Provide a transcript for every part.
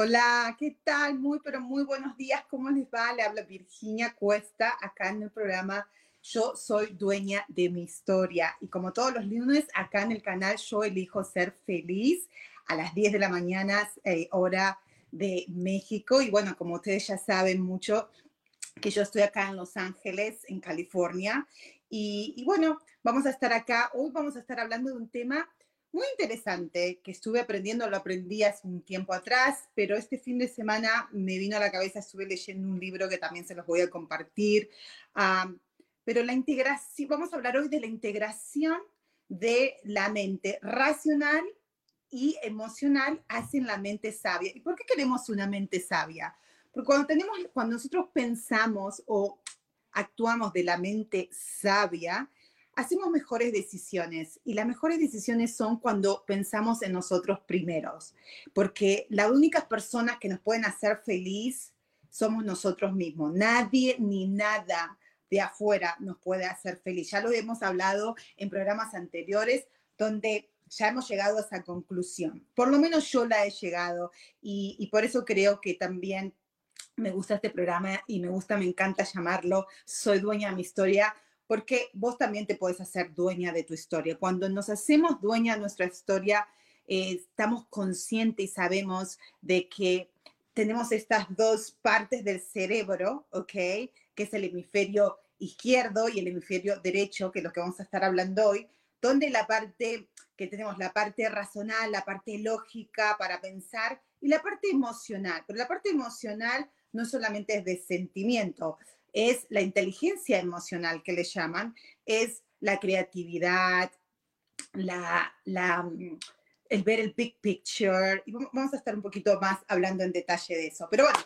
Hola, ¿qué tal? Muy, pero muy buenos días. ¿Cómo les va? Le habla Virginia Cuesta acá en el programa Yo soy dueña de mi historia. Y como todos los lunes, acá en el canal Yo elijo ser feliz a las 10 de la mañana, eh, hora de México. Y bueno, como ustedes ya saben mucho, que yo estoy acá en Los Ángeles, en California. Y, y bueno, vamos a estar acá. Hoy vamos a estar hablando de un tema muy interesante que estuve aprendiendo, lo aprendí hace un tiempo atrás, pero este fin de semana me vino a la cabeza, estuve leyendo un libro que también se los voy a compartir. pero la integración, vamos a hablar hoy de la integración de la mente racional y emocional hacen la mente sabia. ¿Y por qué queremos una mente sabia? Porque cuando tenemos, cuando nosotros pensamos o actuamos de la mente sabia, hacemos mejores decisiones y las mejores decisiones son cuando pensamos en nosotros primeros, porque las únicas personas que nos pueden hacer feliz somos nosotros mismos. Nadie ni nada de afuera nos puede hacer feliz. Ya lo hemos hablado en programas anteriores donde ya hemos llegado a esa conclusión. Por lo menos yo la he llegado y, y por eso creo que también me gusta este programa y me gusta, me encanta llamarlo Soy dueña de mi historia porque vos también te puedes hacer dueña de tu historia. Cuando nos hacemos dueña de nuestra historia, eh, estamos conscientes y sabemos de que tenemos estas dos partes del cerebro, ¿ok? Que es el hemisferio izquierdo y el hemisferio derecho, que es lo que vamos a estar hablando hoy, donde la parte que tenemos la parte racional, la parte lógica para pensar y la parte emocional. Pero la parte emocional no solamente es de sentimiento, es la inteligencia emocional que le llaman, es la creatividad, la, la, mm, el ver el big picture. Y vamos a estar un poquito más hablando en detalle de eso. Pero bueno,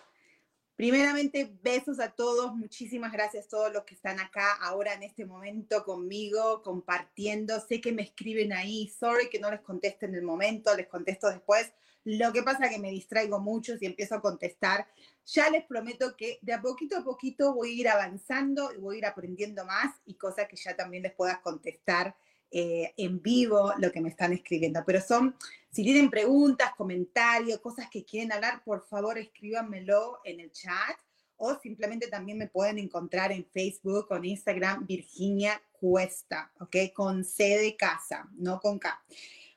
primeramente, besos a todos. Muchísimas gracias a todos los que están acá ahora en este momento conmigo, compartiendo. Sé que me escriben ahí. Sorry que no les conteste en el momento, les contesto después. Lo que pasa es que me distraigo mucho si empiezo a contestar. Ya les prometo que de a poquito a poquito voy a ir avanzando y voy a ir aprendiendo más y cosas que ya también les pueda contestar eh, en vivo lo que me están escribiendo. Pero son, si tienen preguntas, comentarios, cosas que quieren hablar, por favor escríbanmelo en el chat o simplemente también me pueden encontrar en Facebook o en Instagram Virginia Cuesta, ¿ok? Con C de casa, no con K.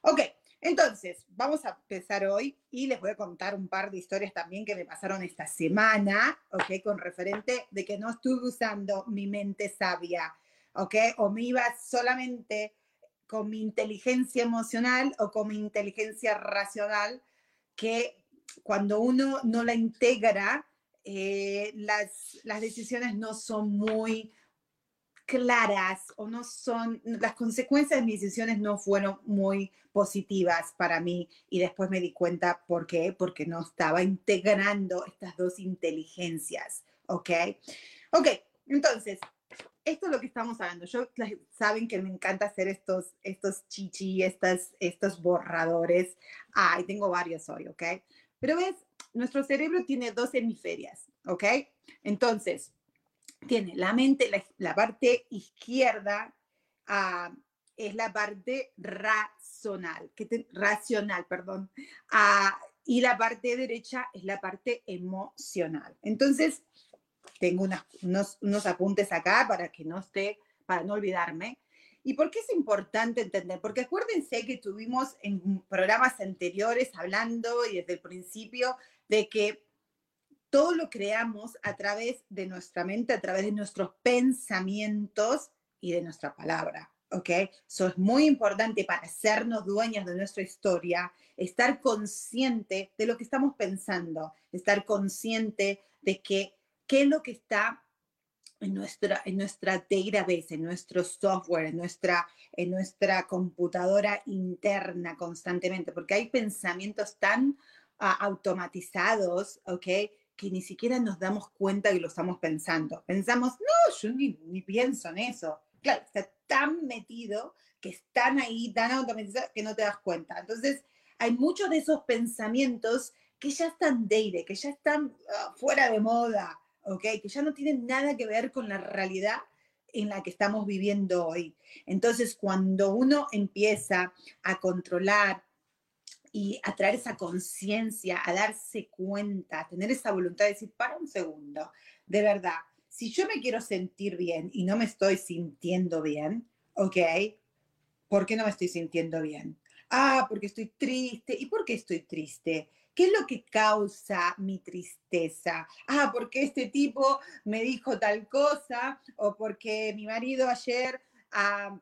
Ok, entonces, vamos a empezar hoy y les voy a contar un par de historias también que me pasaron esta semana, ¿ok? Con referente de que no estuve usando mi mente sabia, ¿ok? O me iba solamente con mi inteligencia emocional o con mi inteligencia racional, que cuando uno no la integra, eh, las, las decisiones no son muy claras o no son, las consecuencias de mis decisiones no fueron muy positivas para mí y después me di cuenta por qué, porque no estaba integrando estas dos inteligencias, ¿ok? Ok, entonces, esto es lo que estamos hablando. Yo saben que me encanta hacer estos, estos chichi, estas, estos borradores. Ah, tengo varios hoy, ¿ok? Pero ves, nuestro cerebro tiene dos hemisferias, ¿ok? Entonces, tiene la mente, la, parte izquierda ah, es la parte racional, que racional, perdón, ah, y la parte derecha es la parte emocional. Entonces, tengo unos, unos apuntes acá para que no esté, para no olvidarme. ¿Y por qué es importante entender? Porque acuérdense que tuvimos en programas anteriores hablando y desde el principio de que todo lo creamos a través de nuestra mente, a través de nuestros pensamientos y de nuestra palabra. ¿Ok? Eso es muy importante para hacernos dueñas de nuestra historia, estar consciente de lo que estamos pensando, estar consciente de que qué es lo que está en nuestra, en nuestra database, en nuestro software, en nuestra, en nuestra computadora interna constantemente, porque hay pensamientos tan ah, automatizados, ¿ok? Que ni siquiera nos damos cuenta que lo estamos pensando. Pensamos, no, yo ni, ni pienso en eso. Claro, está tan metido que están ahí, tan automatizados que no te das cuenta. Entonces, hay muchos de esos pensamientos que ya están dated, que ya están ah, fuera de moda, ¿ok? Que ya no tienen nada que ver con la realidad en la que estamos viviendo hoy. Entonces, cuando uno empieza a controlar y a traer esa conciencia, a darse cuenta, a tener esa voluntad de decir, para un segundo, de verdad, si yo me quiero sentir bien y no me estoy sintiendo bien, ¿ok? ¿Por qué no me estoy sintiendo bien? Ah, porque estoy triste. ¿Y por qué estoy triste? ¿Qué es lo que causa mi tristeza? Ah, porque este tipo me dijo tal cosa o porque mi marido ayer ah,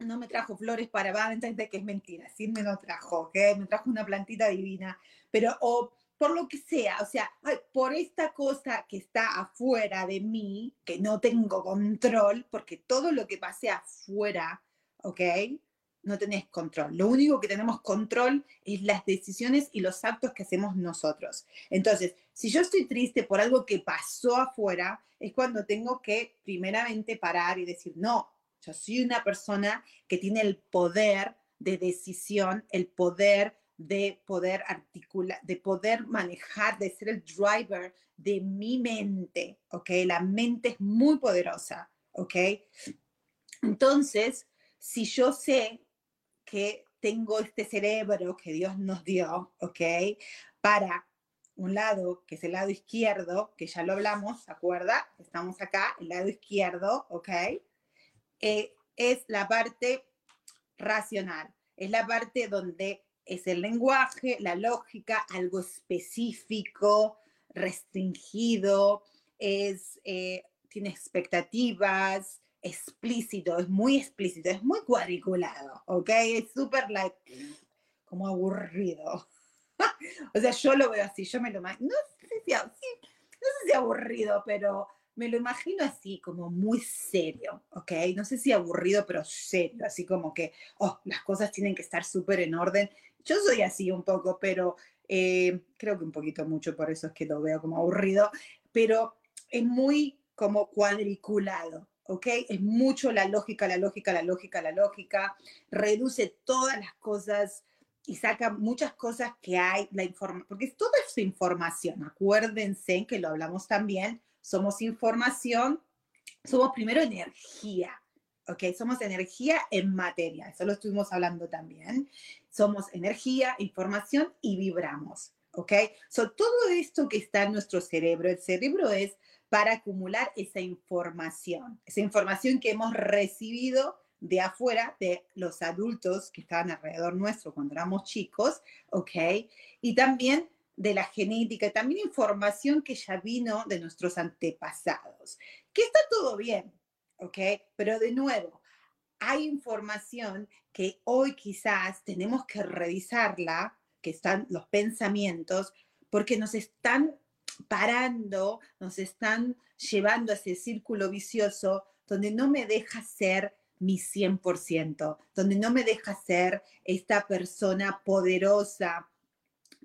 no me trajo flores para de que es mentira, sí me lo trajo, ¿ok? Me trajo una plantita divina, pero o por lo que sea, o sea, por esta cosa que está afuera de mí, que no tengo control, porque todo lo que pase afuera, ¿ok? no tenés control. Lo único que tenemos control es las decisiones y los actos que hacemos nosotros. Entonces, si yo estoy triste por algo que pasó afuera, es cuando tengo que primeramente parar y decir, no, yo soy una persona que tiene el poder de decisión, el poder de poder articular, de poder manejar, de ser el driver de mi mente, ¿ok? La mente es muy poderosa, ¿ok? Entonces, si yo sé que tengo este cerebro que Dios nos dio, ¿ok? Para un lado, que es el lado izquierdo, que ya lo hablamos, ¿se acuerda? Estamos acá, el lado izquierdo, ¿ok? Eh, es la parte racional, es la parte donde es el lenguaje, la lógica, algo específico, restringido, es, eh, tiene expectativas, explícito, es muy explícito, es muy cuadriculado, ¿ok? Es súper like, como aburrido. o sea, yo lo veo así, yo me lo imagino, no sé si, no sé si aburrido, pero me lo imagino así, como muy serio, ¿ok? No sé si aburrido, pero serio, así como que, oh, las cosas tienen que estar súper en orden. Yo soy así un poco, pero eh, creo que un poquito mucho, por eso es que lo veo como aburrido, pero es muy como cuadriculado, ¿ok? Es mucho la lógica, la lógica, la lógica, la lógica, reduce todas las cosas y saca muchas cosas que hay, la información, porque toda es información, acuérdense que lo hablamos también, somos información, somos primero energía, ¿ok? Somos energía en materia, eso lo estuvimos hablando también, somos energía, información y vibramos, ¿ok? So, todo esto que está en nuestro cerebro, el cerebro es para acumular esa información, esa información que hemos recibido de afuera, de los adultos que estaban alrededor nuestro cuando éramos chicos, ¿ok? Y también de la genética, también información que ya vino de nuestros antepasados, que está todo bien, ¿ok? Pero de nuevo, hay información que hoy quizás tenemos que revisarla, que están los pensamientos, porque nos están parando, nos están llevando a ese círculo vicioso donde no me deja ser mi 100%, donde no me deja ser esta persona poderosa,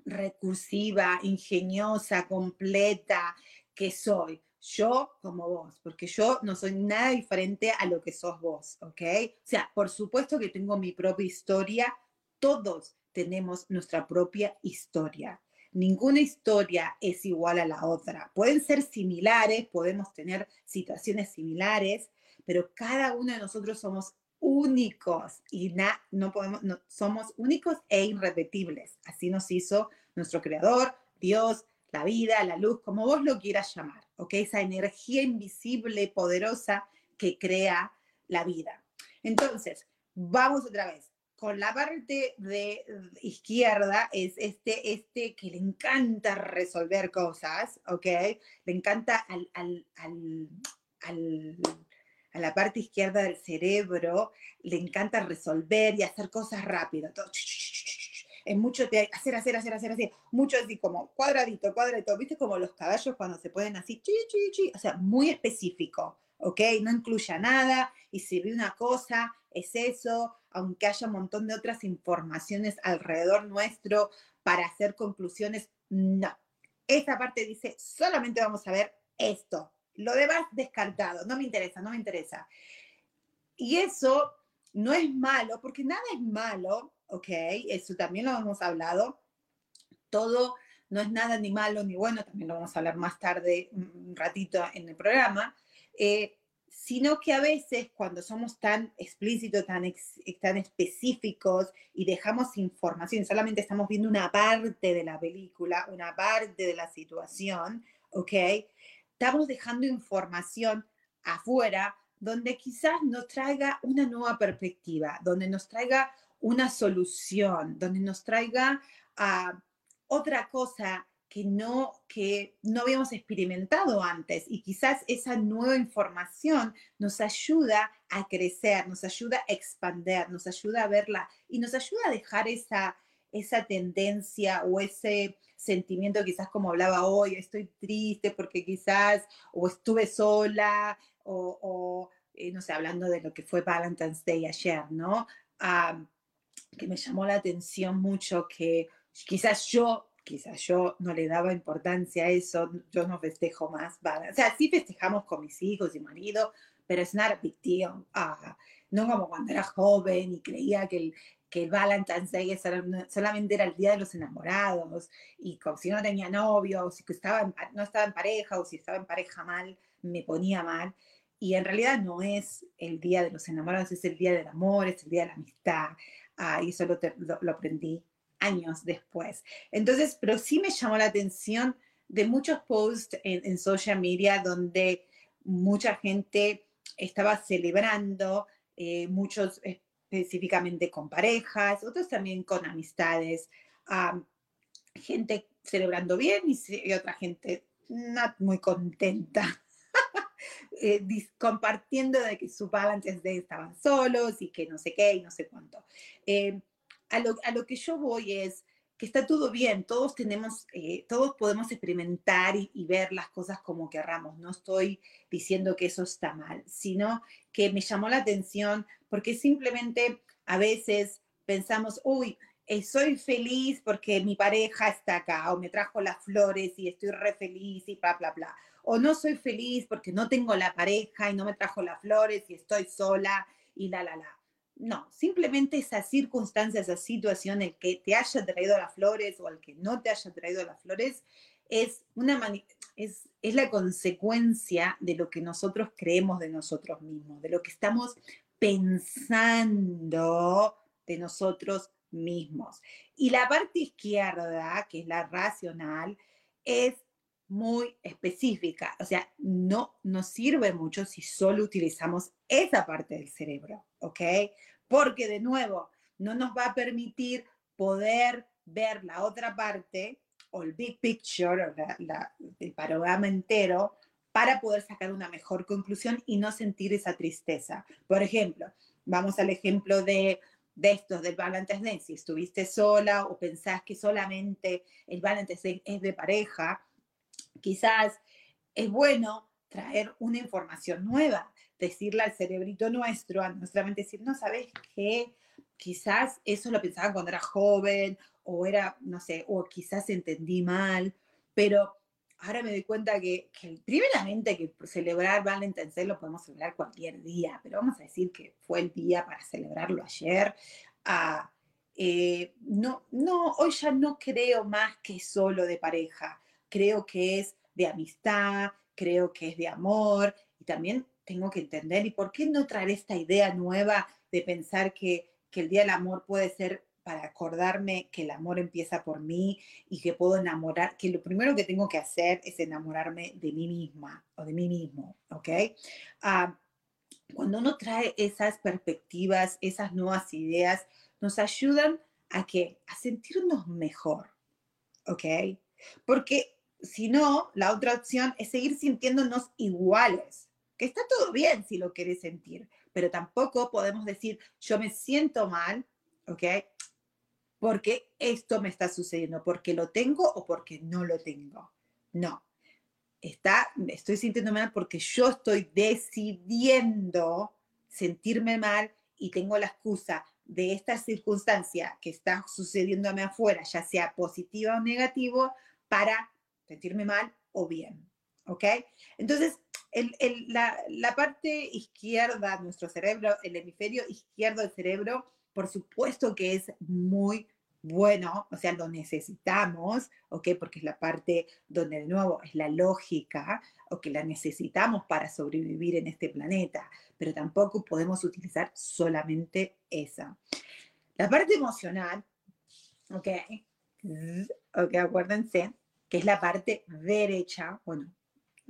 recursiva, ingeniosa, completa que soy. Yo como vos, porque yo no soy nada diferente a lo que sos vos, ¿ok? O sea, por supuesto que tengo mi propia historia, todos tenemos nuestra propia historia ninguna historia es igual a la otra. Pueden ser similares, podemos tener situaciones similares, pero cada uno de nosotros somos únicos y no podemos, somos únicos e irrepetibles. Así nos hizo nuestro creador, Dios, la vida, la luz, como vos lo quieras llamar, ¿ok? Esa energía invisible, poderosa que crea la vida. Entonces, vamos otra vez. con la parte de izquierda es este, este que le encanta resolver cosas, ¿ok? Le encanta al, al, al, a la parte izquierda del cerebro, le encanta resolver y hacer cosas rápido. es mucho hacer, hacer, hacer, hacer, hacer. Mucho así como cuadradito, cuadradito. ¿Viste como los caballos cuando se pueden así? Chi, chi, chi. O sea, muy específico, ¿ok? No incluya nada. Y si ve una cosa, es eso aunque haya un montón de otras informaciones alrededor nuestro para hacer conclusiones, no. Esa parte dice, solamente vamos a ver esto. Lo demás descartado, no me interesa, no me interesa. Y eso no es malo, porque nada es malo, ¿ok? Eso también lo hemos hablado. Todo no es nada ni malo ni bueno, también lo vamos a hablar más tarde, un ratito en el programa. Eh, sino que a veces cuando somos tan explícitos, tan, tan específicos y dejamos información, solamente estamos viendo una parte de la película, una parte de la situación, ¿ok? Estamos dejando información afuera donde quizás nos traiga una nueva perspectiva, donde nos traiga una solución, donde nos traiga uh, otra cosa que no, que no habíamos experimentado antes. Y quizás esa nueva información nos ayuda a crecer, nos ayuda a expandir, nos ayuda a verla y nos ayuda a dejar esa, esa tendencia o ese sentimiento quizás como hablaba hoy, estoy triste porque quizás o estuve sola o, eh, no sé, hablando de lo que fue Valentine's Day ayer, ¿no? Ah, que me llamó la atención mucho que quizás yo quizás yo no le daba importancia a eso, yo no festejo más, o sea, sí festejamos con mis hijos y marido, pero es not a big deal. No como cuando era joven y creía que el, que el Valentine's Day solamente era el día de los enamorados y como si no tenía novio, o si estaba no estaba en pareja o si estaba en pareja mal, me ponía mal. Y en realidad no es el día de los enamorados, es el día del amor, es el día de la amistad. Ah, y eso lo, aprendí años después. Entonces, pero sí me llamó la atención de muchos posts en, social media donde mucha gente estaba celebrando, eh, muchos específicamente con parejas, otros también con amistades, gente celebrando bien y, otra gente no muy contenta. Eh, compartiendo de que su antes de estaban solos y que no sé qué y no sé cuánto. Eh, a lo, que yo voy es que está todo bien, todos tenemos, eh, todos podemos experimentar y, ver las cosas como querramos. No estoy diciendo que eso está mal, sino que me llamó la atención porque simplemente a veces pensamos, uy, eh, soy feliz porque mi pareja está acá, o me trajo las flores y estoy re feliz y bla, bla, bla. O no soy feliz porque no tengo la pareja y no me trajo las flores y estoy sola y la, la, la. No, simplemente esa circunstancia, esa situación, el que te haya traído las flores o el que no te haya traído las flores, es, una es, es la consecuencia de lo que nosotros creemos de nosotros mismos, de lo que estamos pensando de nosotros mismos. Y la parte izquierda, que es la racional, es muy específica. O sea, no nos sirve mucho si solo utilizamos esa parte del cerebro, ¿ok? Porque de nuevo, no nos va a permitir poder ver la otra parte o el big picture, o el panorama entero, para poder sacar una mejor conclusión y no sentir esa tristeza. Por ejemplo, vamos al ejemplo de, de estos del Valentine's Day. Si estuviste sola o pensás que solamente el Day es de pareja, quizás es bueno traer una información nueva, decirle al cerebrito nuestro, a nuestra mente, decir, no, ¿sabes qué? Quizás eso lo pensaba cuando era joven, o era, no sé, o quizás entendí mal, pero ahora me doy cuenta que, primeramente que celebrar Valentine's lo podemos celebrar cualquier día, pero vamos a decir que fue el día para celebrarlo ayer. Ah, eh, no, no, hoy ya no creo más que solo de pareja creo que es de amistad, creo que es de amor y también tengo que entender, ¿y por qué no traer esta idea nueva de pensar que, que el Día del Amor puede ser para acordarme que el amor empieza por mí y que puedo enamorar, que lo primero que tengo que hacer es enamorarme de mí misma o de mí mismo, ¿ok? Ah, cuando uno trae esas perspectivas, esas nuevas ideas, nos ayudan a qué? A sentirnos mejor, ¿ok? Porque si no, la otra opción es seguir sintiéndonos iguales, que está todo bien si lo querés sentir, pero tampoco podemos decir, yo me siento mal, ¿ok? Porque esto me está sucediendo, porque lo tengo o porque no lo tengo. No, está, estoy sintiendo mal porque yo estoy decidiendo sentirme mal y tengo la excusa de esta circunstancia que está mí afuera, ya sea positiva o negativo, para sentirme mal o bien. ¿Ok? Entonces, la, la, parte izquierda de nuestro cerebro, el hemisferio izquierdo del cerebro, por supuesto que es muy bueno, o sea, lo necesitamos, ¿ok? Porque es la parte donde de nuevo es la lógica, o que la necesitamos para sobrevivir en este planeta, pero tampoco podemos utilizar solamente esa. La parte emocional, ¿ok? Ok, acuérdense que es la parte derecha, bueno,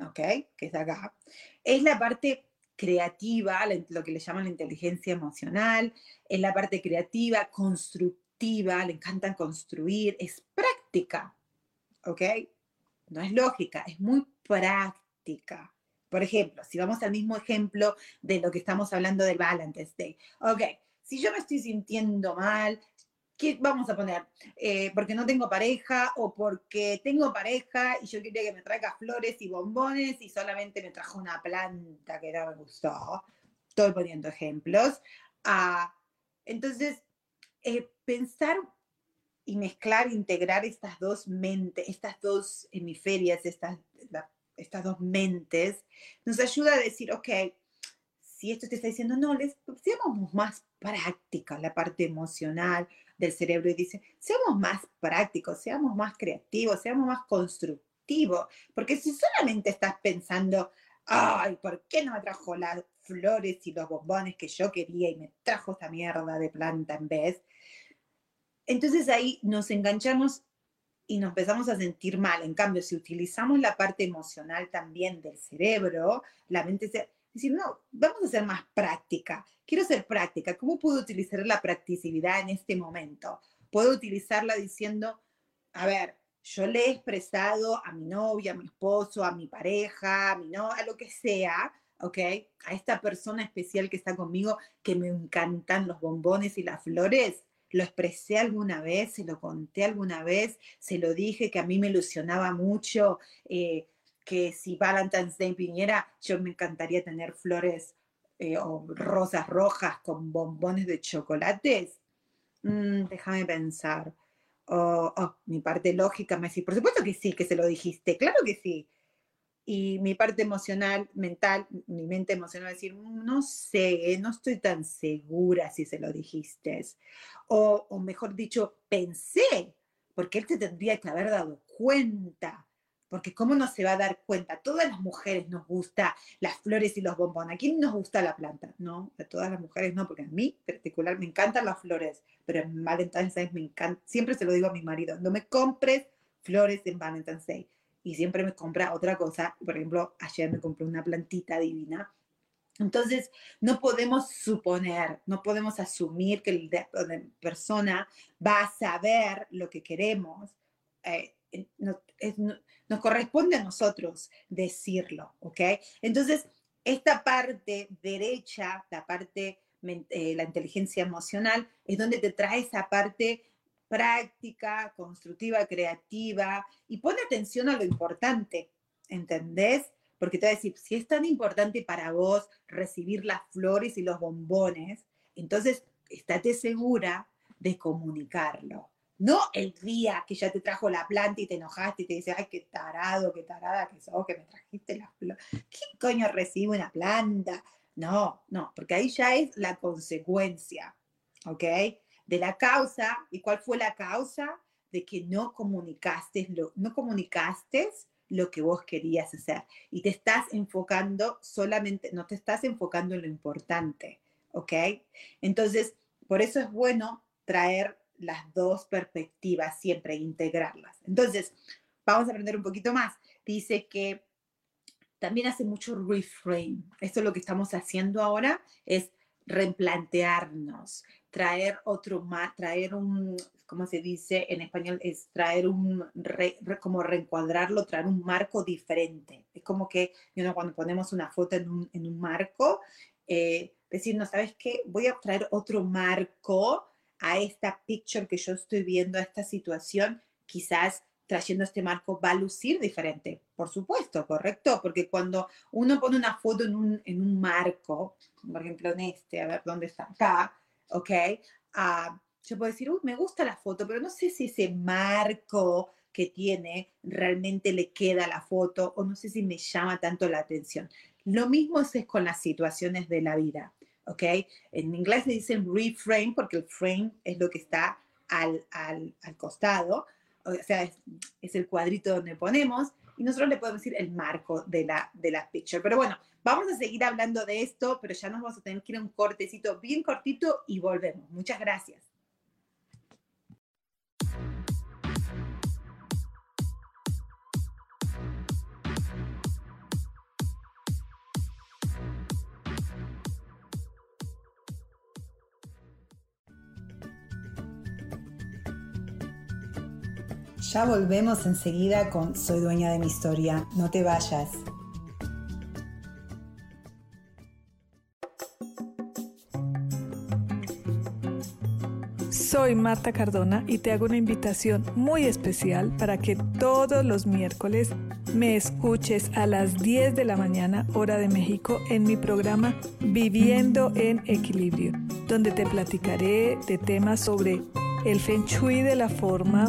¿ok? Que es acá, es la parte creativa, lo que le llaman la inteligencia emocional, es la parte creativa, constructiva le encantan construir, es práctica, ¿ok? No es lógica, es muy práctica. Por ejemplo, si vamos al mismo ejemplo de lo que estamos hablando del Valentine's Day, ok, si yo me estoy sintiendo mal, ¿qué vamos a poner? Eh, porque no tengo pareja o porque tengo pareja y yo quería que me traiga flores y bombones y solamente me trajo una planta que no me gustó. Estoy poniendo ejemplos. Ah, entonces, eh, pensar y mezclar, integrar estas dos mentes, estas dos hemisferias, estas, estas dos mentes, nos ayuda a decir, ok, si esto te está diciendo, no, les, seamos más práctica la parte emocional del cerebro y dice, seamos más prácticos, seamos más creativos, seamos más constructivos, porque si solamente estás pensando, ay, ¿por qué no me trajo las flores y los bombones que yo quería y me trajo esta mierda de planta en vez? Entonces ahí nos enganchamos y nos empezamos a sentir mal. En cambio, si utilizamos la parte emocional también del cerebro, la mente se... Decir, no, vamos a ser más práctica. Quiero ser práctica. ¿Cómo puedo utilizar la practicidad en este momento? Puedo utilizarla diciendo, a ver, yo le he expresado a mi novia, a mi esposo, a mi pareja, a mi no, lo que sea, ¿ok? A esta persona especial que está conmigo, que me encantan los bombones y las flores, lo expresé alguna vez, se lo conté alguna vez, se lo dije que a mí me ilusionaba mucho, eh, que si Valentine's Day viniera, yo me encantaría tener flores eh, o rosas rojas con bombones de chocolates. Mm, déjame pensar. Oh, oh, mi parte lógica me dice, por supuesto que sí, que se lo dijiste, claro que sí y mi parte emocional, mental, mi mente emocional, decir, mm, no sé, no estoy tan segura si se lo dijiste. O, o mejor dicho, pensé, porque él te tendría que haber dado cuenta. Porque ¿cómo no se va a dar cuenta? Todas las mujeres nos gusta las flores y los bombones. ¿A quién nos gusta la planta? No, a todas las mujeres no, porque a mí en particular me encantan las flores, pero en Valentine's Day me encanta, siempre se lo digo a mi marido, no me compres flores en Valentine's Day y siempre me compra otra cosa. Por ejemplo, ayer me compré una plantita divina. Entonces, no podemos suponer, no podemos asumir que la persona va a saber lo que queremos. Eh, nos corresponde a nosotros decirlo, ¿ok? Entonces, esta parte derecha, la parte, eh, la inteligencia emocional, es donde te trae esa parte práctica, constructiva, creativa y pone atención a lo importante, ¿entendés? Porque te voy a decir, si es tan importante para vos recibir las flores y los bombones, entonces estate segura de comunicarlo. No el día que ya te trajo la planta y te enojaste y te dice, ay, qué tarado, qué tarada que sos, que me trajiste las flores. ¿Quién coño recibe una planta? No, no, porque ahí ya es la consecuencia, ¿ok? de la causa. ¿Y cuál fue la causa? De que no comunicaste lo, no comunicaste lo que vos querías hacer. Y te estás enfocando solamente, no te estás enfocando en lo importante, ¿ok? Entonces, por eso es bueno traer las dos perspectivas siempre, integrarlas. Entonces, vamos a aprender un poquito más. Dice que también hace mucho reframe. Esto es lo que estamos haciendo ahora, es replantearnos, traer otro más, traer un, ¿cómo se dice en español? Es traer un, como reencuadrarlo, traer un marco diferente. Es como que, cuando ponemos una foto en un, en un marco, eh, decir, no, ¿sabes qué? Voy a traer otro marco a esta picture que yo estoy viendo, a esta situación, quizás trayendo este marco va a lucir diferente, por supuesto, correcto, porque cuando uno pone una foto en un, en un marco, por ejemplo en este, a ver dónde está acá, ¿ok? Uh, yo puedo decir, me gusta la foto, pero no sé si ese marco que tiene realmente le queda a la foto o no sé si me llama tanto la atención. Lo mismo es con las situaciones de la vida, ¿ok? En inglés se dice reframe porque el frame es lo que está al, al, al costado, o sea, es, es, el cuadrito donde ponemos y nosotros le podemos decir el marco de la, de la picture. Pero bueno, vamos a seguir hablando de esto, pero ya nos vamos a tener que ir a un cortecito bien cortito y volvemos. Muchas gracias. Ya volvemos enseguida con Soy dueña de mi historia. No te vayas. Soy Marta Cardona y te hago una invitación muy especial para que todos los miércoles me escuches a las 10 de la mañana hora de México en mi programa Viviendo en Equilibrio, donde te platicaré de temas sobre el feng shui de la forma,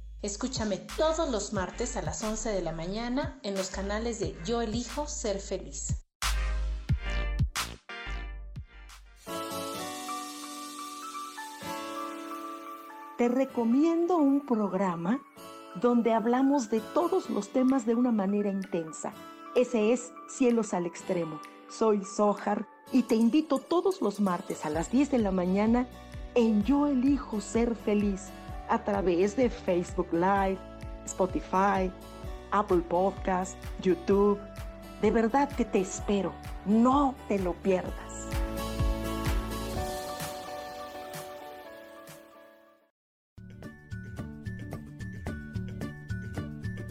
Escúchame todos los martes a las 11 de la mañana en los canales de Yo elijo ser feliz. Te recomiendo un programa donde hablamos de todos los temas de una manera intensa. Ese es Cielos al Extremo. Soy Sojar y te invito todos los martes a las 10 de la mañana en Yo elijo ser feliz a través de Facebook Live, Spotify, Apple Podcast, YouTube. De verdad que te espero. No te lo pierdas.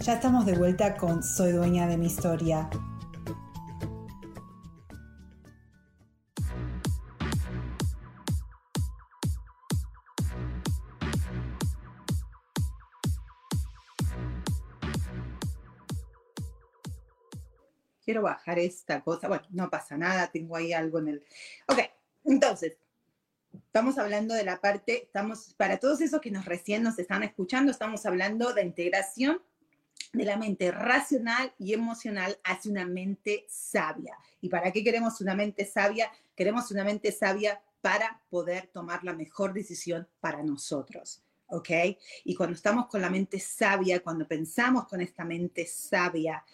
Ya estamos de vuelta con Soy dueña de mi historia. Quiero bajar esta cosa. Bueno, no pasa nada, tengo ahí algo en el... Ok, entonces, estamos hablando de la parte, estamos, para todos esos que nos recién nos están escuchando, estamos hablando de integración de la mente racional y emocional hacia una mente sabia. ¿Y para qué queremos una mente sabia? Queremos una mente sabia para poder tomar la mejor decisión para nosotros. ¿ok? Y cuando estamos con la mente sabia, cuando pensamos con esta mente sabia,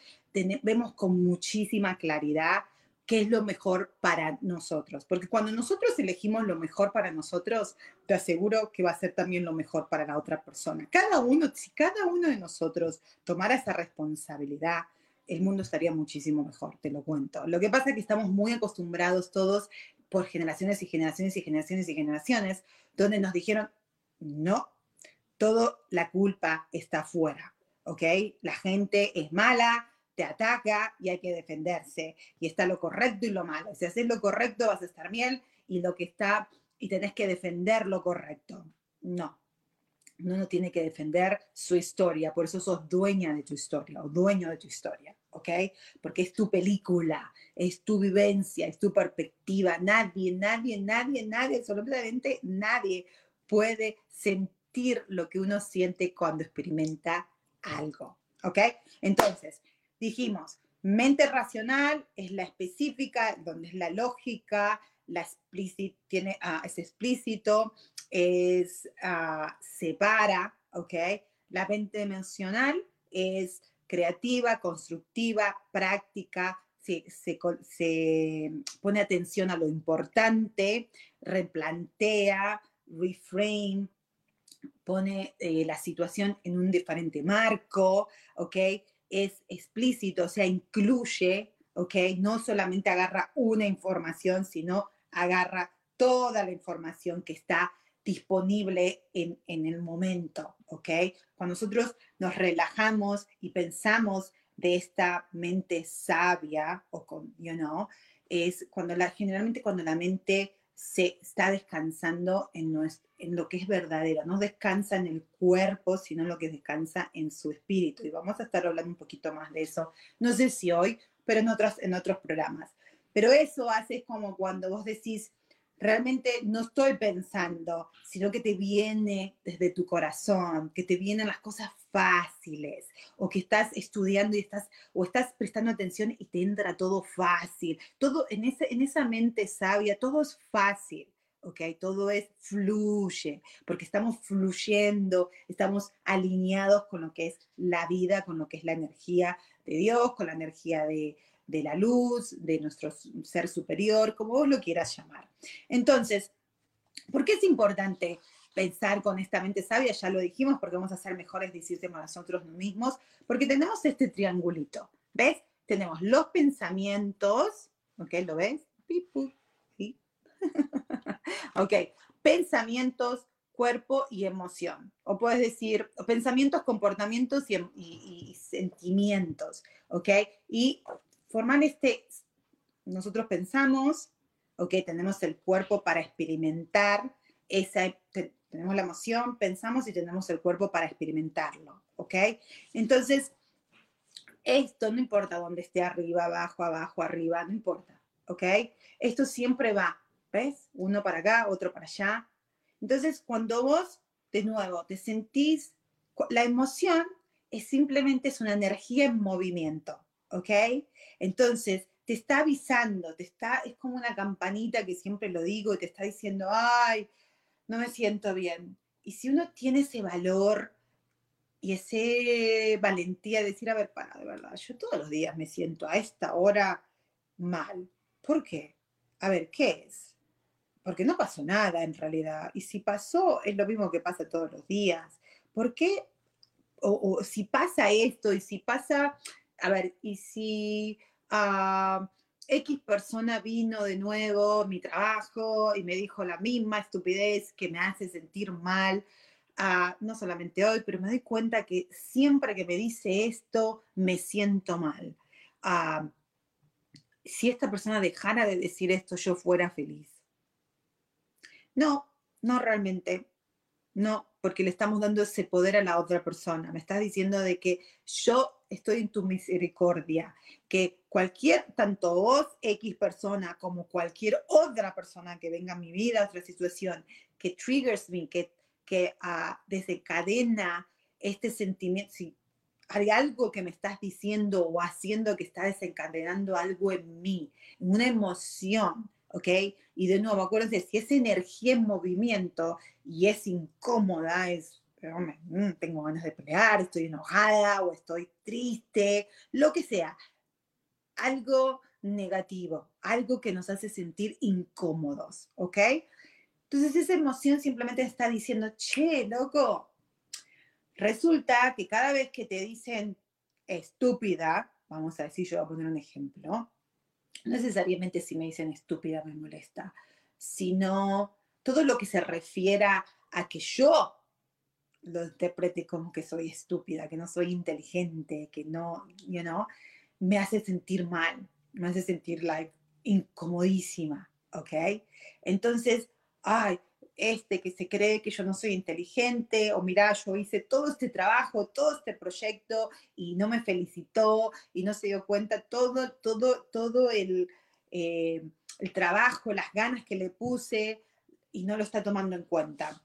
vemos con muchísima claridad qué es lo mejor para nosotros. Porque cuando nosotros elegimos lo mejor para nosotros, te aseguro que va a ser también lo mejor para la otra persona. Cada uno, si cada uno de nosotros tomara esa responsabilidad, el mundo estaría muchísimo mejor, te lo cuento. Lo que pasa es que estamos muy acostumbrados todos por generaciones y generaciones y generaciones y generaciones, donde nos dijeron, no, toda la culpa está fuera, ¿ok? La gente es mala, te ataca y hay que defenderse. Y está lo correcto y lo malo. Si haces lo correcto vas a estar bien y lo que está y tenés que defender lo correcto. No. Uno no tiene que defender su historia, por eso sos dueña de tu historia o dueño de tu historia, ¿ok? Porque es tu película, es tu vivencia, es tu perspectiva. Nadie, nadie, nadie, nadie, absolutamente nadie puede sentir lo que uno siente cuando experimenta algo, ¿ok? Entonces, dijimos, mente racional es la específica, donde es la lógica, la tiene, uh, es explícito, es, uh, separa, ¿ok? La mente emocional es creativa, constructiva, práctica, se, se, pone atención a lo importante, replantea, reframe, pone eh, la situación en un diferente marco, ¿ok? Es explícito, o sea, incluye, ¿ok? No solamente agarra una información, sino agarra toda la información que está disponible en, en, el momento, ¿ok? Cuando nosotros nos relajamos y pensamos de esta mente sabia, o con, you know, es cuando la, generalmente cuando la mente se está descansando en, lo que es verdadero, no descansa en el cuerpo, sino lo que descansa en su espíritu. Y vamos a estar hablando un poquito más de eso, no sé si hoy, pero en otros, en otros programas. Pero eso hace como cuando vos decís, realmente no estoy pensando, sino que te viene desde tu corazón, que te vienen las cosas fáciles, o que estás estudiando y estás, o estás prestando atención y te entra todo fácil. Todo en, en esa mente sabia, todo es fácil. ¿ok? Todo es fluye, porque estamos fluyendo, estamos alineados con lo que es la vida, con lo que es la energía de Dios, con la energía de, de la luz, de nuestro ser superior, como vos lo quieras llamar. Entonces, ¿por qué es importante pensar con esta mente sabia? Ya lo dijimos, porque vamos a ser mejores decirte con nosotros mismos, porque tenemos este triangulito, ¿ves? Tenemos los pensamientos, ¿ok? ¿Lo ves? ¿Sí? ok, pensamientos, cuerpo y emoción. O puedes decir pensamientos, comportamientos y, y, sentimientos, ¿ok? Y forman este, nosotros pensamos, ok, tenemos el cuerpo para experimentar, esa, tenemos la emoción, pensamos y tenemos el cuerpo para experimentarlo, ok. Entonces, esto no importa dónde esté arriba, abajo, abajo, arriba, no importa, ok. Esto siempre va, ¿ves? Uno para acá, otro para allá. Entonces, cuando vos, de nuevo, te sentís, la emoción es simplemente es una energía en movimiento. ¿ok? Entonces, te está avisando, te está, es como una campanita que siempre lo digo y te está diciendo, ay, no me siento bien. Y si uno tiene ese valor y ese valentía de decir, a ver, para, de verdad, yo todos los días me siento a esta hora mal. ¿Por qué? A ver, ¿qué es? Porque no pasó nada en realidad. Y si pasó, es lo mismo que pasa todos los días. ¿Por qué? O, si pasa esto y si pasa a ver, y si uh, X persona vino de nuevo mi trabajo y me dijo la misma estupidez que me hace sentir mal, uh, no solamente hoy, pero me doy cuenta que siempre que me dice esto, me siento mal. Uh, si esta persona dejara de decir esto, yo fuera feliz. No, no realmente. No, porque le estamos dando ese poder a la otra persona. Me estás diciendo de que yo estoy en tu misericordia, que cualquier, tanto vos, X persona, como cualquier otra persona que venga a mi vida, otra situación, que triggers me, que, que uh, desencadena este sentimiento, si hay algo que me estás diciendo o haciendo que está desencadenando algo en mí, una emoción, ¿ok? Y de nuevo, acuérdense, si es energía en movimiento y es incómoda, es Mm, tengo ganas de pelear, estoy enojada o estoy triste, lo que sea. Algo negativo, algo que nos hace sentir incómodos, ¿ok? Entonces esa emoción simplemente está diciendo, che, loco, resulta que cada vez que te dicen estúpida, vamos a decir, yo voy a poner un ejemplo, no necesariamente si me dicen estúpida me molesta, sino todo lo que se refiera a que yo lo interprete como que soy estúpida, que no soy inteligente, que no, you know, me hace sentir mal, me hace sentir like incomodísima, ¿ok? Entonces, ay, este que se cree que yo no soy inteligente, o mira, yo hice todo este trabajo, todo este proyecto y no me felicitó y no se dio cuenta todo, todo, todo el, eh, el trabajo, las ganas que le puse y no lo está tomando en cuenta.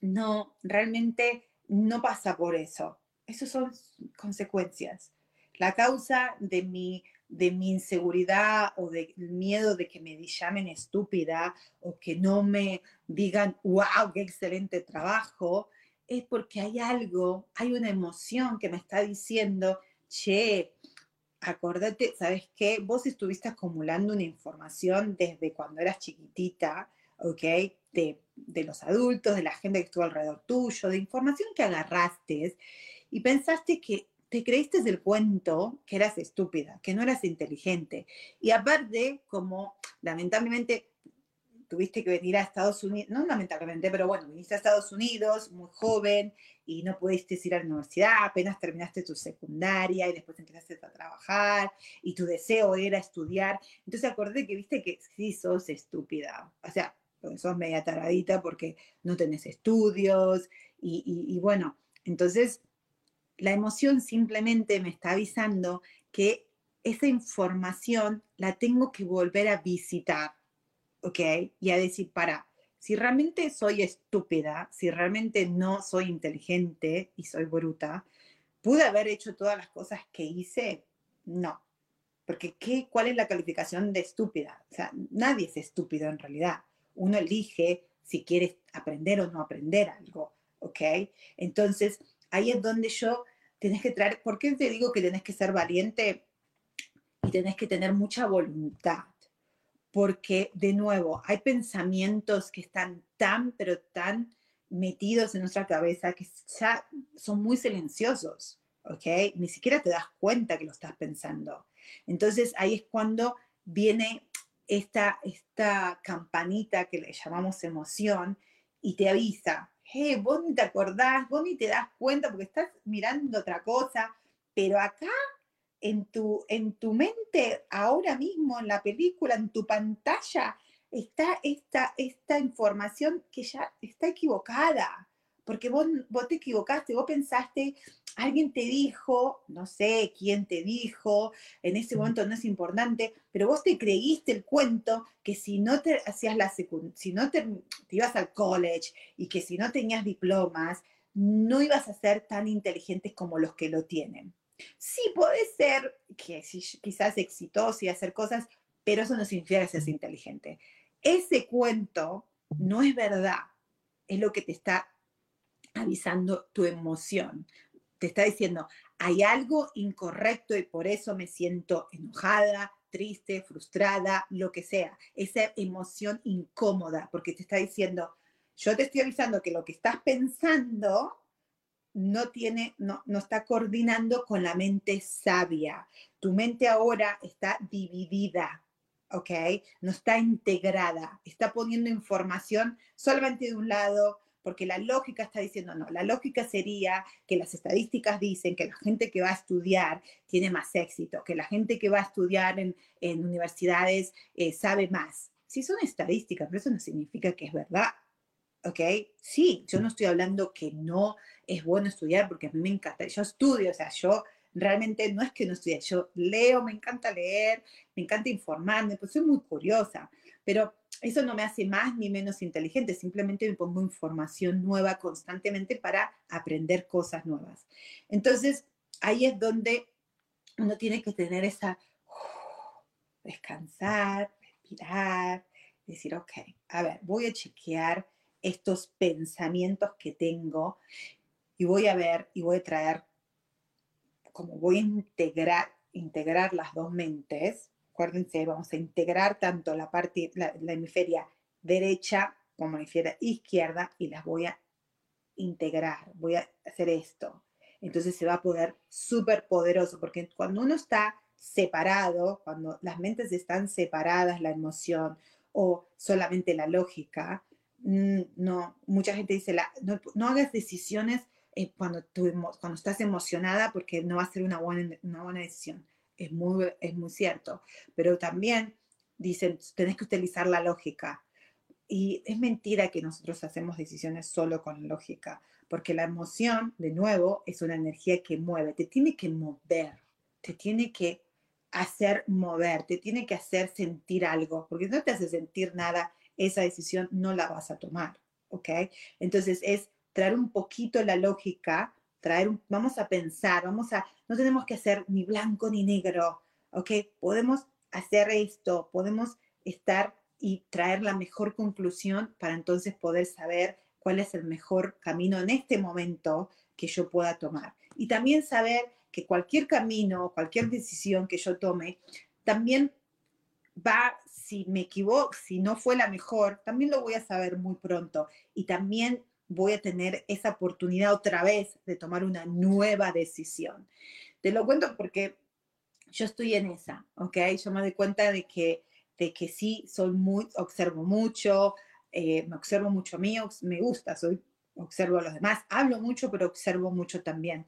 No, realmente no pasa por eso. Esas son consecuencias. La causa de mi, de mi inseguridad o del miedo de que me llamen estúpida o que no me digan, wow, qué excelente trabajo, es porque hay algo, hay una emoción que me está diciendo, che, acordate, ¿sabes qué? Vos estuviste acumulando una información desde cuando eras chiquitita, ¿ok? De, de los adultos, de la gente que estuvo alrededor tuyo, de información que agarraste y pensaste que te creíste del cuento que eras estúpida, que no eras inteligente. Y aparte, como lamentablemente tuviste que venir a Estados Unidos, no lamentablemente, pero bueno, viniste a Estados Unidos muy joven y no pudiste ir a la universidad, apenas terminaste tu secundaria y después empezaste a trabajar y tu deseo era estudiar. Entonces acordé que viste que sí sos estúpida, o sea, sos media taradita porque no tenés estudios y, y bueno, entonces la emoción simplemente me está avisando que esa información la tengo que volver a visitar ¿ok? Y a decir, para, si realmente soy estúpida, si realmente no soy inteligente y soy bruta, ¿pude haber hecho todas las cosas que hice? No. Porque ¿qué, ¿cuál es la calificación de estúpida? O sea, nadie es estúpido en realidad. Uno elige si quiere aprender o no aprender algo, ¿ok? Entonces, ahí es donde yo tenés que traer, ¿por qué te digo que tenés que ser valiente y tenés que tener mucha voluntad? porque de nuevo hay pensamientos que están tan, pero tan metidos en nuestra cabeza que ya son muy silenciosos, ¿ok? Ni siquiera te das cuenta que lo estás pensando. Entonces ahí es cuando viene esta, esta campanita que le llamamos emoción y te avisa, hey, vos ni te acordás, vos ni te das cuenta porque estás mirando otra cosa, pero acá en tu, en tu mente, ahora mismo en la película, en tu pantalla, está esta, esta información que ya está equivocada, porque vos, vos te equivocaste, vos pensaste, alguien te dijo, no sé quién te dijo, en ese momento no es importante, pero vos te creíste el cuento que si no te hacías la si no te, te ibas al college y que si no tenías diplomas, no ibas a ser tan inteligentes como los que lo tienen. Sí, puede ser que quizás exitoso y hacer cosas, pero eso no significa que seas inteligente. Ese cuento no es verdad, es lo que te está avisando tu emoción. Te está diciendo, hay algo incorrecto y por eso me siento enojada, triste, frustrada, lo que sea. Esa emoción incómoda, porque te está diciendo, yo te estoy avisando que lo que estás pensando no tiene, no, no está coordinando con la mente sabia. Tu mente ahora está dividida, ¿ok? No está integrada, está poniendo información solamente de un lado, porque la lógica está diciendo, no, la lógica sería que las estadísticas dicen que la gente que va a estudiar tiene más éxito, que la gente que va a estudiar en, universidades eh, sabe más. Sí son estadísticas, pero eso no significa que es verdad. ¿ok? Sí, yo no estoy hablando que no es bueno estudiar porque a mí me encanta, yo estudio, o sea, yo realmente no es que no estudie, yo leo, me encanta leer, me encanta informarme, pues soy muy curiosa, pero eso no me hace más ni menos inteligente, simplemente me pongo información nueva constantemente para aprender cosas nuevas. Entonces, ahí es donde uno tiene que tener esa, descansar, respirar, decir, ok, a ver, voy a chequear estos pensamientos que tengo y voy a ver y voy a traer, como voy a integrar, integrar las dos mentes, acuérdense, vamos a integrar tanto la parte, la, hemisferia derecha como la hemisferia izquierda y las voy a integrar, voy a hacer esto. Entonces se va a poder súper poderoso, porque cuando uno está separado, cuando las mentes están separadas, la emoción o solamente la lógica, Mm, no, mucha gente dice, la, no, hagas decisiones eh, cuando, cuando estás emocionada porque no va a ser una buena, una buena decisión. Es muy, es muy cierto. Pero también dicen, tenés que utilizar la lógica. Y es mentira que nosotros hacemos decisiones solo con lógica, porque la emoción, de nuevo, es una energía que mueve, te tiene que mover, te tiene que hacer mover, te tiene que hacer sentir algo, porque no te hace sentir nada esa decisión no la vas a tomar, ¿ok? Entonces es traer un poquito la lógica, traer, vamos a pensar, vamos a, no tenemos que hacer ni blanco ni negro, ¿ok? Podemos hacer esto, podemos estar y traer la mejor conclusión para entonces poder saber cuál es el mejor camino en este momento que yo pueda tomar. Y también saber que cualquier camino, cualquier decisión que yo tome, también va, si me equivoco, si no fue la mejor, también lo voy a saber muy pronto. Y también voy a tener esa oportunidad otra vez de tomar una nueva decisión. Te lo cuento porque yo estoy en esa, ¿ok? Yo me doy cuenta de que, de que sí, soy muy, observo mucho, eh, me observo mucho a mí, me gusta, soy, observo a los demás, hablo mucho, pero observo mucho también.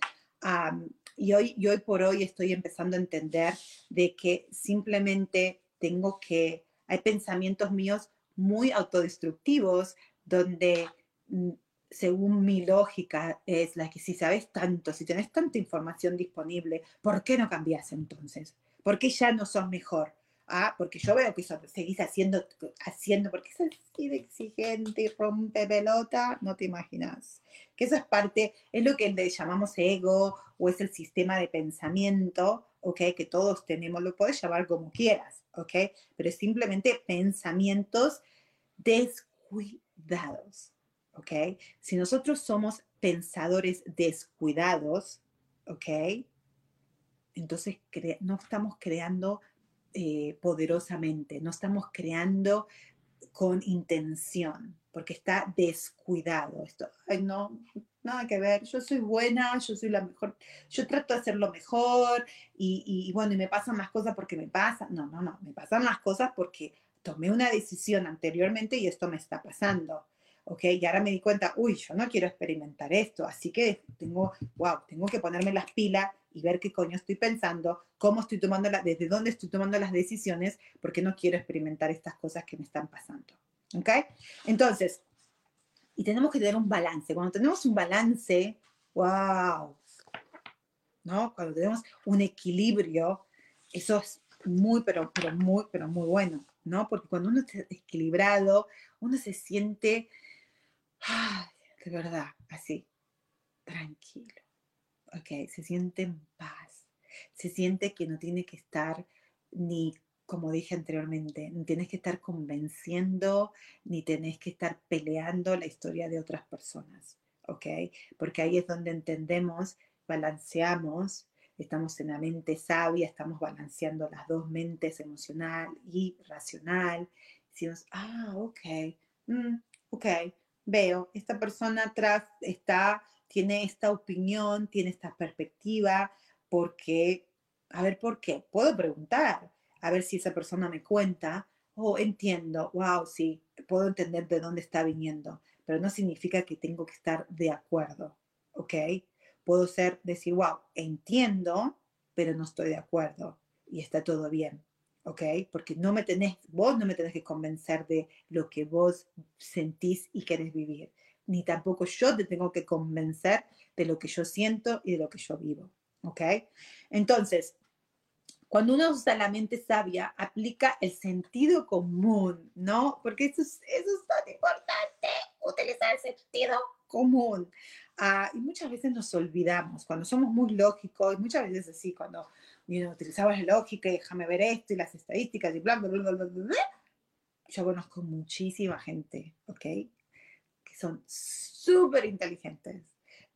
y, hoy, y hoy por hoy estoy empezando a entender de que simplemente tengo que, hay pensamientos míos muy autodestructivos donde mm, según mi lógica, es la que si sabes tanto, si tienes tanta información disponible, ¿por qué no cambias entonces? ¿Por qué ya no sos mejor? Ah, porque yo veo que seguís haciendo, haciendo, porque es así de exigente y rompe pelota, no te imaginas. Que esa es parte, es lo que le llamamos ego o es el sistema de pensamiento, ¿ok? Que todos tenemos, lo puedes llamar como quieras, ¿ok? Pero es simplemente pensamientos descuidados. ¿Ok? Si nosotros somos pensadores descuidados, ¿ok? Entonces no estamos creando eh, poderosamente, no estamos creando con intención, porque está descuidado. Esto, no, nada que ver, yo soy buena, yo soy la mejor, yo trato de hacerlo mejor y, y, bueno, y me pasan más cosas porque me pasan. No, no, no, me pasan las cosas porque tomé una decisión anteriormente y esto me está pasando. ¿Ok? Y ahora me di cuenta, uy, yo no quiero experimentar esto, así que tengo, wow, tengo que ponerme las pilas y ver qué coño estoy pensando, cómo estoy tomando, la, desde dónde estoy tomando las decisiones, porque no quiero experimentar estas cosas que me están pasando, ¿ok? Entonces, y tenemos que tener un balance. Cuando tenemos un balance, wow, ¿no? Cuando tenemos un equilibrio, eso es muy, pero, pero muy, pero muy bueno, ¿no? Porque cuando uno está equilibrado, uno se siente de verdad, así, tranquilo. Ok, se siente en paz. Se siente que no tiene que estar ni, como dije anteriormente, ni tienes que estar convenciendo, ni tenés que estar peleando la historia de otras personas. Ok, porque ahí es donde entendemos, balanceamos, estamos en la mente sabia, estamos balanceando las dos mentes, emocional y racional. Decimos, ah, ok, mm, ok, veo, esta persona atrás está, tiene esta opinión, tiene esta perspectiva, porque, a ver, ¿por qué? Puedo preguntar, a ver si esa persona me cuenta, oh, entiendo, wow, sí, puedo entender de dónde está viniendo, pero no significa que tengo que estar de acuerdo, ¿ok? Puedo ser, decir, wow, entiendo, pero no estoy de acuerdo y está todo bien. ¿Ok? Porque no me tenés, vos no me tenés que convencer de lo que vos sentís y querés vivir, ni tampoco yo te tengo que convencer de lo que yo siento y de lo que yo vivo, ¿ok? Entonces, cuando uno usa la mente sabia, aplica el sentido común, ¿no? Porque eso es, eso es tan importante, utilizar el sentido común. Ah, y muchas veces nos olvidamos, cuando somos muy lógicos, muchas veces así, cuando y utilizaba la lógica y déjame ver esto y las estadísticas y bla, bla, bla, bla, bla, Yo conozco muchísima gente, ¿ok? Que son súper inteligentes,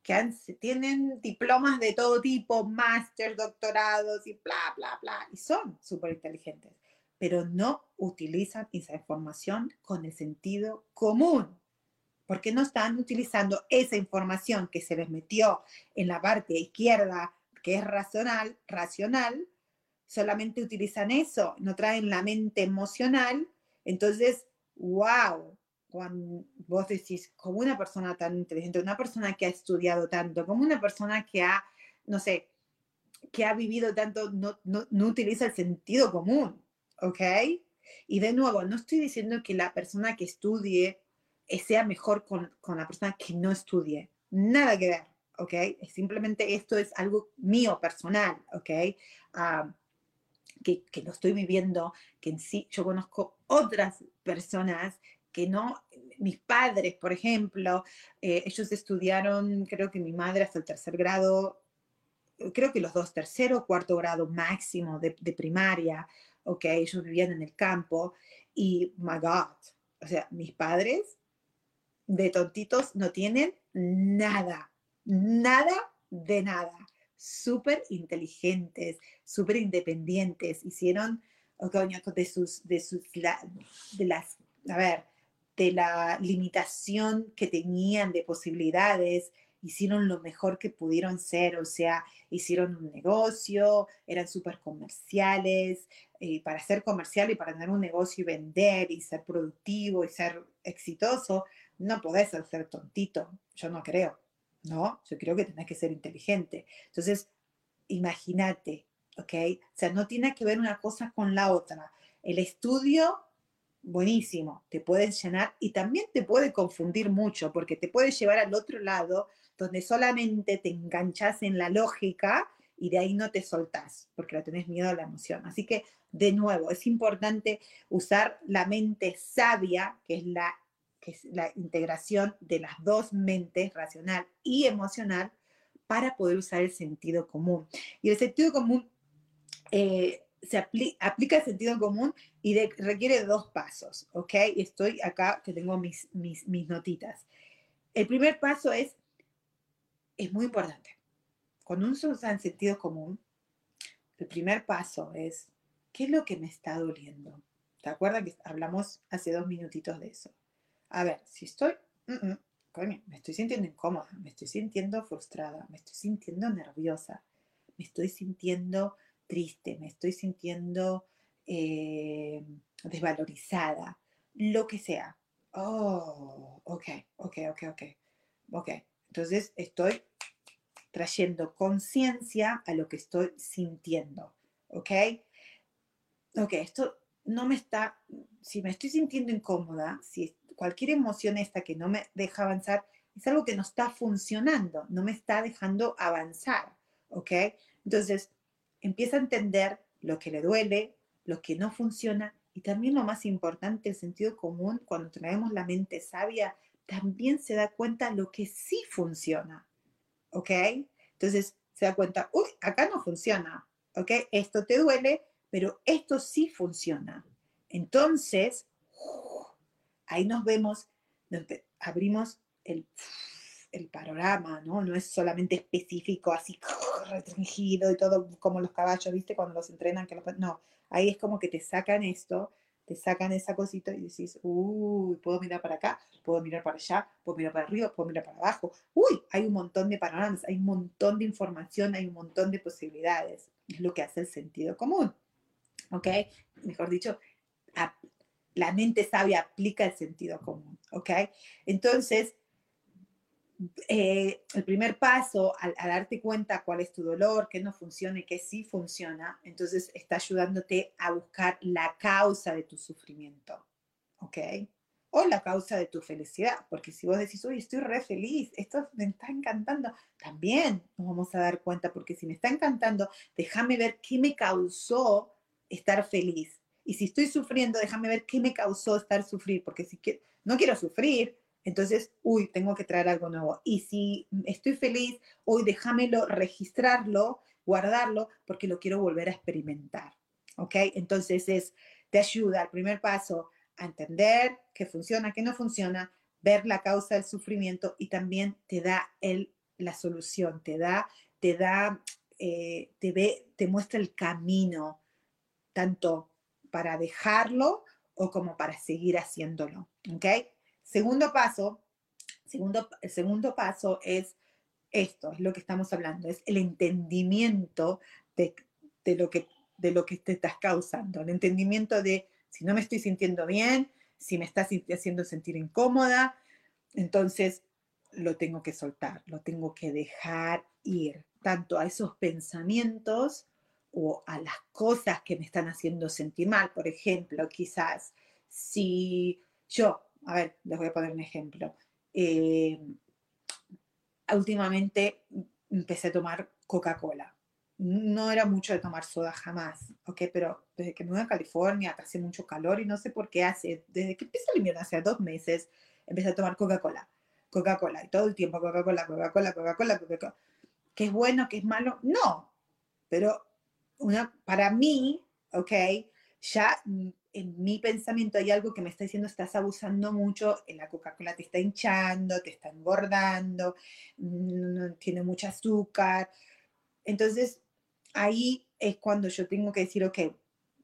que han, tienen diplomas de todo tipo, máster, doctorados y bla, bla, bla, y son súper inteligentes, pero no utilizan esa información con el sentido común porque no están utilizando esa información que se les metió en la parte izquierda que es racional, racional, solamente utilizan eso, no traen la mente emocional. Entonces, wow, cuando vos decís, como una persona tan inteligente, una persona que ha estudiado tanto, como una persona que ha, no sé, que ha vivido tanto, no, no, utiliza el sentido común, ¿ok? Y de nuevo, no estoy diciendo que la persona que estudie sea mejor con, con la persona que no estudie, nada que ver. ¿Ok? Simplemente esto es algo mío, personal, ¿ok? Ah, que, que, lo estoy viviendo, que en sí yo conozco otras personas que no, mis padres, por ejemplo, eh, ellos estudiaron, creo que mi madre hasta el tercer grado, creo que los dos, tercero, cuarto grado máximo de, de primaria, ¿ok? Ellos vivían en el campo y, my God, o sea, mis padres de tontitos no tienen nada, nada de nada. Súper inteligentes, súper independientes. Hicieron, oh, de sus, de sus, de las, a ver, de la limitación que tenían de posibilidades, hicieron lo mejor que pudieron ser, o sea, hicieron un negocio, eran súper comerciales, y para ser comercial y para tener un negocio y vender y ser productivo y ser exitoso, no podés ser tontito, yo no creo, ¿no? Yo creo que tenés que ser inteligente. Entonces, imagínate, ¿ok? O sea, no tiene que ver una cosa con la otra. El estudio, buenísimo, te puede llenar y también te puede confundir mucho porque te puede llevar al otro lado donde solamente te enganchas en la lógica y de ahí no te soltás porque la tenés miedo a la emoción. Así que, de nuevo, es importante usar la mente sabia, que es la que es la integración de las dos mentes, racional y emocional, para poder usar el sentido común. Y el sentido común eh, se aplica el sentido común y requiere dos pasos, ¿ok? Estoy acá que tengo mis, mis, mis notitas. El primer paso es, es muy importante. Cuando uno usa el sentido común, el primer paso es, ¿qué es lo que me está doliendo? ¿Te acuerdas que hablamos hace dos minutitos de eso? A ver, si estoy, coño, me estoy sintiendo incómoda, me estoy sintiendo frustrada, me estoy sintiendo nerviosa, me estoy sintiendo triste, me estoy sintiendo eh, desvalorizada, lo que sea. Oh, ok, ok, ok, ok, ok. Entonces estoy trayendo conciencia a lo que estoy sintiendo, ¿ok? Ok, esto no me está, si me estoy sintiendo incómoda, si cualquier emoción esta que no me deja avanzar, es algo que no está funcionando, no me está dejando avanzar, ¿ok? Entonces, empieza a entender lo que le duele, lo que no funciona y también lo más importante, el sentido común, cuando traemos la mente sabia, también se da cuenta lo que sí funciona, ¿ok? Entonces, se da cuenta, uy, acá no funciona, ¿ok? Esto te duele, pero esto sí funciona. Entonces, ahí nos vemos, abrimos el, el panorama, ¿no? No es solamente específico, así restringido y todo como los caballos, ¿viste? Cuando los entrenan, que no, ahí es como que te sacan esto, te sacan esa cosita y decís, uy, puedo mirar para acá, puedo mirar para allá, puedo mirar para arriba, puedo mirar para abajo. Uy, hay un montón de panoramas, hay un montón de información, hay un montón de posibilidades. Es lo que hace el sentido común. ¿Ok? Mejor dicho, la mente sabia aplica el sentido común, ¿ok? Entonces, eh, el primer paso, al, darte cuenta cuál es tu dolor, qué no funciona y qué sí funciona, entonces está ayudándote a buscar la causa de tu sufrimiento, ¿ok? O la causa de tu felicidad, porque si vos decís, uy, estoy re feliz, esto me está encantando, también nos vamos a dar cuenta, porque si me está encantando, déjame ver qué me causó estar feliz y si estoy sufriendo, déjame ver qué me causó estar sufrir, porque si no quiero sufrir, entonces, uy, tengo que traer algo nuevo. Y si estoy feliz, hoy déjamelo registrarlo, guardarlo, porque lo quiero volver a experimentar. ¿Ok? Entonces es, te ayuda, el primer paso, a entender qué funciona, qué no funciona, ver la causa del sufrimiento y también te da el, la solución, te da, te da, eh, te ve, te muestra el camino, tanto para dejarlo o como para seguir haciéndolo. ¿Ok? Segundo paso, segundo, el segundo paso es esto, es lo que estamos hablando, es el entendimiento de, lo, que, de lo que te estás causando, el entendimiento de si no me estoy sintiendo bien, si me estás haciendo sentir incómoda, entonces lo tengo que soltar, lo tengo que dejar ir, tanto a esos pensamientos o a las cosas que me están haciendo sentir mal. Por ejemplo, quizás si yo, a ver, les voy a poner un ejemplo. Eh, últimamente empecé a tomar Coca-Cola. No era mucho de tomar soda jamás, ¿ok? Pero desde que me voy a California, hace mucho calor y no sé por qué hace, desde que empezó el invierno, hace dos meses, empecé a tomar Coca-Cola. Coca-Cola, y todo el tiempo Coca-Cola, Coca-Cola, Coca-Cola, Coca-Cola. ¿Qué es bueno, qué es malo? No, pero una, para mí, ¿ok? Ya en mi pensamiento hay algo que me está diciendo, estás abusando mucho, la Coca-Cola te está hinchando, te está engordando, no, tiene mucho azúcar. Entonces, ahí es cuando yo tengo que decir, ok,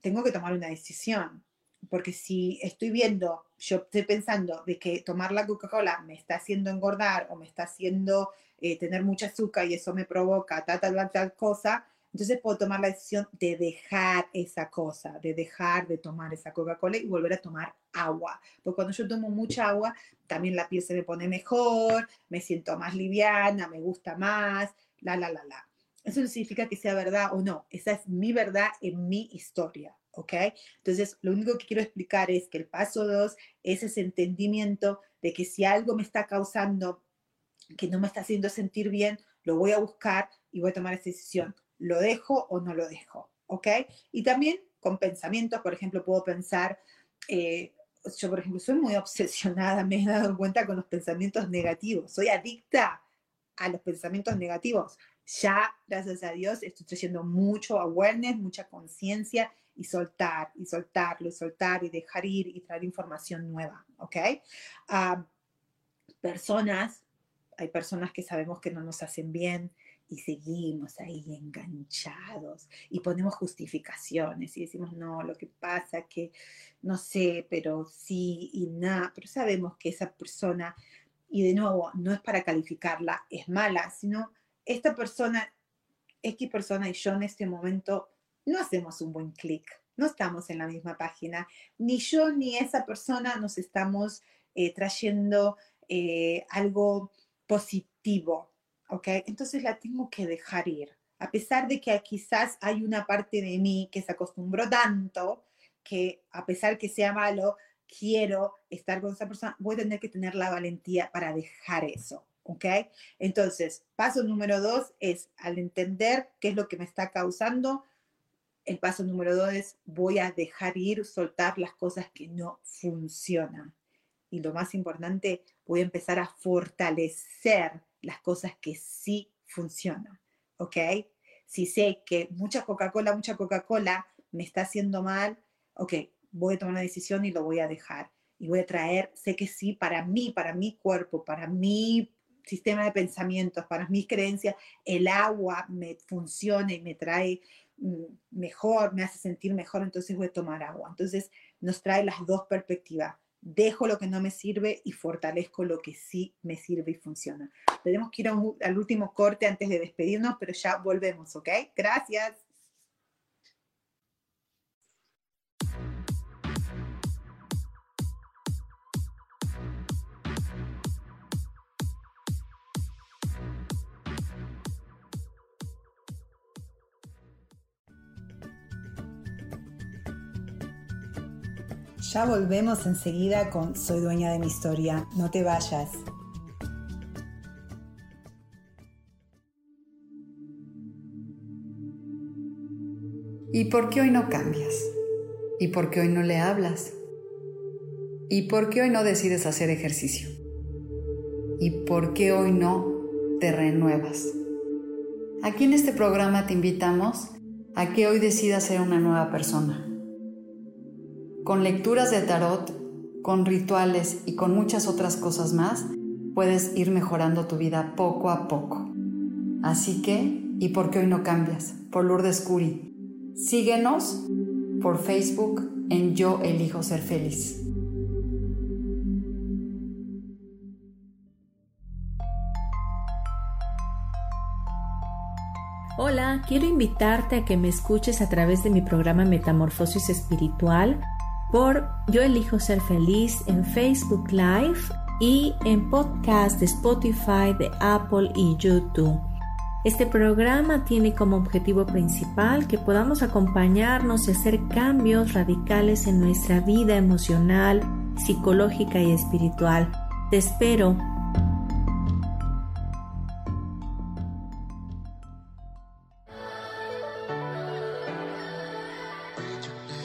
tengo que tomar una decisión, porque si estoy viendo, yo estoy pensando de que tomar la Coca-Cola me está haciendo engordar o me está haciendo eh, tener mucha azúcar y eso me provoca tal, tal, tal, tal cosa, entonces puedo tomar la decisión de dejar esa cosa, de dejar de tomar esa Coca-Cola y volver a tomar agua. Porque cuando yo tomo mucha agua, también la piel se me pone mejor, me siento más liviana, me gusta más, la, la, la, la. Eso no significa que sea verdad o no. Esa es mi verdad en mi historia. ¿Ok? Entonces, lo único que quiero explicar es que el paso dos es ese entendimiento de que si algo me está causando que no me está haciendo sentir bien, lo voy a buscar y voy a tomar esa decisión ¿Lo dejo o no lo dejo? ¿Ok? Y también con pensamientos, por ejemplo, puedo pensar, eh, yo por ejemplo soy muy obsesionada, me he dado cuenta con los pensamientos negativos, soy adicta a los pensamientos negativos. Ya, gracias a Dios, estoy trayendo mucho awareness, mucha conciencia y soltar, y soltarlo, y soltar, y dejar ir, y traer información nueva, ¿ok? Ah, personas, hay personas que sabemos que no nos hacen bien, y seguimos ahí enganchados y ponemos justificaciones y decimos, no, lo que pasa que no sé, pero sí y nada, pero sabemos que esa persona, y de nuevo, no es para calificarla, es mala, sino esta persona, X persona y yo en este momento no hacemos un buen clic, no estamos en la misma página, ni yo ni esa persona nos estamos eh, trayendo eh, algo positivo ¿ok? Entonces la tengo que dejar ir. A pesar de que quizás hay una parte de mí que se acostumbró tanto que a pesar que sea malo, quiero estar con esa persona, voy a tener que tener la valentía para dejar eso. ¿Ok? Entonces, paso número dos es al entender qué es lo que me está causando. El paso número dos es voy a dejar ir, soltar las cosas que no funcionan. Y lo más importante, voy a empezar a fortalecer las cosas que sí funcionan, ¿ok? Si sé que mucha Coca-Cola, mucha Coca-Cola me está haciendo mal, ok, voy a tomar una decisión y lo voy a dejar. Y voy a traer, sé que sí, para mí, para mi cuerpo, para mi sistema de pensamientos, para mis creencias, el agua me funciona y me trae mm, mejor, me hace sentir mejor, entonces voy a tomar agua. Entonces nos trae las dos perspectivas dejo lo que no me sirve y fortalezco lo que sí me sirve y funciona. Tenemos que ir al último corte antes de despedirnos, pero ya volvemos, ¿ok? Gracias. Ya volvemos enseguida con Soy dueña de mi historia. No te vayas. ¿Y por qué hoy no cambias? ¿Y por qué hoy no le hablas? ¿Y por qué hoy no decides hacer ejercicio? ¿Y por qué hoy no te renuevas? Aquí en este programa te invitamos a que hoy decidas ser una nueva persona con lecturas de tarot, con rituales y con muchas otras cosas más, puedes ir mejorando tu vida poco a poco. Así que, ¿y por qué hoy no cambias? Por Lourdes Curi. Síguenos por Facebook en Yo Elijo Ser Feliz. Hola, quiero invitarte a que me escuches a través de mi programa Metamorfosis Espiritual por Yo elijo ser feliz en Facebook Live y en podcast de Spotify, de Apple y YouTube. Este programa tiene como objetivo principal que podamos acompañarnos y hacer cambios radicales en nuestra vida emocional, psicológica y espiritual. Te espero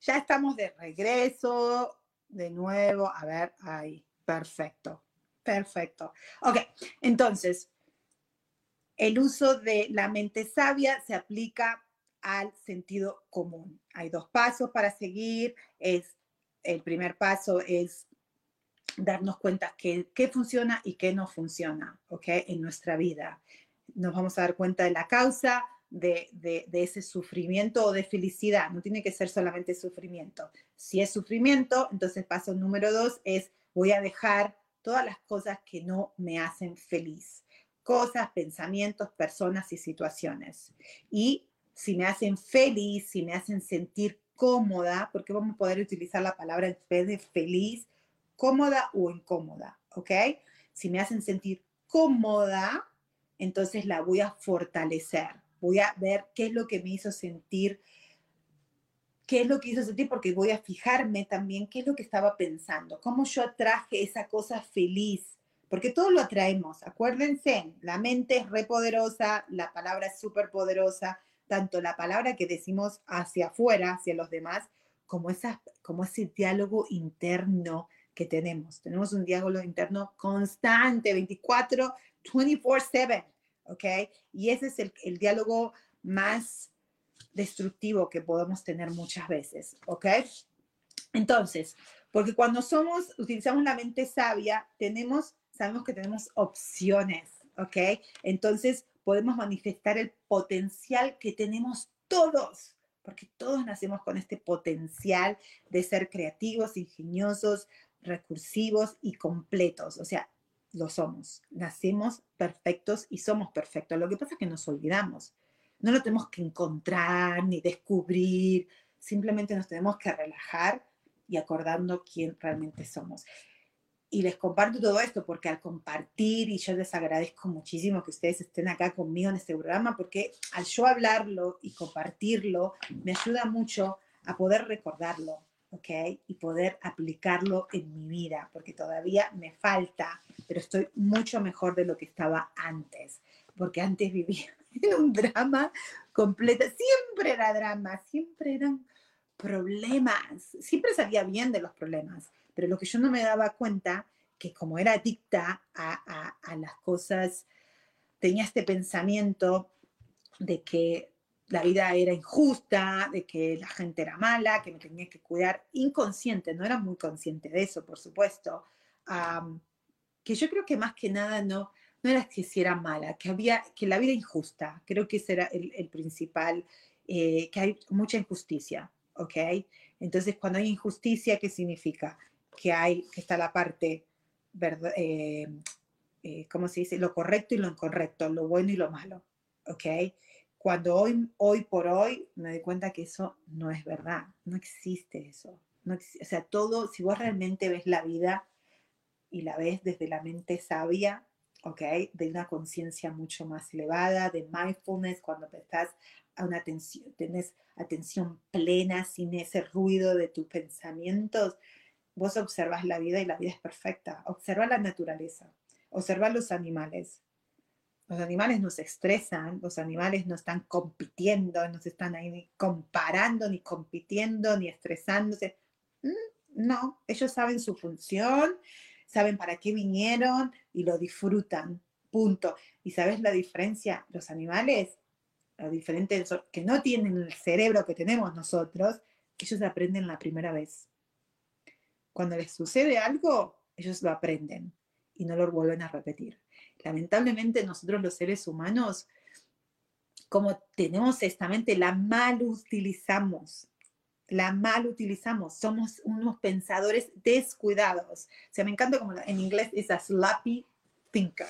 Ya estamos de regreso, de nuevo. A ver, ahí, perfecto, perfecto. Ok, entonces, el uso de la mente sabia se aplica al sentido común. Hay dos pasos para seguir. Es, el primer paso es darnos cuenta qué funciona y qué no funciona, ¿ok? En nuestra vida. Nos vamos a dar cuenta de la causa, de, ese sufrimiento o de felicidad. No tiene que ser solamente sufrimiento. Si es sufrimiento, entonces paso número dos es voy a dejar todas las cosas que no me hacen feliz. Cosas, pensamientos, personas y situaciones. Y si me hacen feliz, si me hacen sentir cómoda, porque vamos a poder utilizar la palabra en vez de feliz, cómoda o incómoda, ¿ok? Si me hacen sentir cómoda, entonces la voy a fortalecer voy a ver qué es lo que me hizo sentir, qué es lo que hizo sentir, porque voy a fijarme también qué es lo que estaba pensando, cómo yo atraje esa cosa feliz, porque todo lo atraemos, acuérdense, la mente es repoderosa, la palabra es súper poderosa, tanto la palabra que decimos hacia afuera, hacia los demás, como, esa, como ese diálogo interno que tenemos. Tenemos un diálogo interno constante, 24, 24/7. ¿Ok? Y ese es el, el diálogo más destructivo que podemos tener muchas veces, ¿ok? Entonces, porque cuando somos, utilizamos la mente sabia, tenemos, sabemos que tenemos opciones, ¿ok? Entonces, podemos manifestar el potencial que tenemos todos, porque todos nacemos con este potencial de ser creativos, ingeniosos, recursivos y completos. O sea, lo somos. Nacemos perfectos y somos perfectos. Lo que pasa es que nos olvidamos. No lo tenemos que encontrar ni descubrir. Simplemente nos tenemos que relajar y acordando quién realmente somos. Y les comparto todo esto porque al compartir, y yo les agradezco muchísimo que ustedes estén acá conmigo en este programa, porque al yo hablarlo y compartirlo, me ayuda mucho a poder recordarlo, ¿ok? Y poder aplicarlo en mi vida, porque todavía me falta, pero estoy mucho mejor de lo que estaba antes, porque antes vivía en un drama completo, siempre era drama, siempre eran problemas, siempre salía bien de los problemas, pero lo que yo no me daba cuenta, que como era adicta a, a las cosas, tenía este pensamiento de que la vida era injusta, de que la gente era mala, que me tenía que cuidar, inconsciente, no era muy consciente de eso, por supuesto, que yo creo que más que nada no, no era que si era mala, que había, que la vida injusta, creo que ese era el, principal, eh, que hay mucha injusticia, ¿ok? Entonces, cuando hay injusticia, ¿qué significa? Que hay, que está la parte, verdad, eh, eh, ¿cómo se dice? Lo correcto y lo incorrecto, lo bueno y lo malo, ¿ok? Cuando hoy, hoy por hoy me doy cuenta que eso no es verdad, no existe eso. No o sea, todo, si vos realmente ves la vida y la ves desde la mente sabia, ¿ok? De una conciencia mucho más elevada, de mindfulness, cuando estás a una atención, tenés atención plena, sin ese ruido de tus pensamientos, vos observas la vida y la vida es perfecta. Observa la naturaleza, observa los animales, los animales no se estresan, los animales no están compitiendo, no se están ahí ni comparando, ni compitiendo, ni estresándose. Mm, no, ellos saben su función, saben para qué vinieron y lo disfrutan. Punto. ¿Y sabes la diferencia? Los animales, lo diferente que no tienen el cerebro que tenemos nosotros, ellos aprenden la primera vez. Cuando les sucede algo, ellos lo aprenden y no lo vuelven a repetir lamentablemente nosotros los seres humanos, como tenemos esta mente, la mal utilizamos. La mal utilizamos. Somos unos pensadores descuidados. O sea, me encanta como en inglés es a slappy thinker.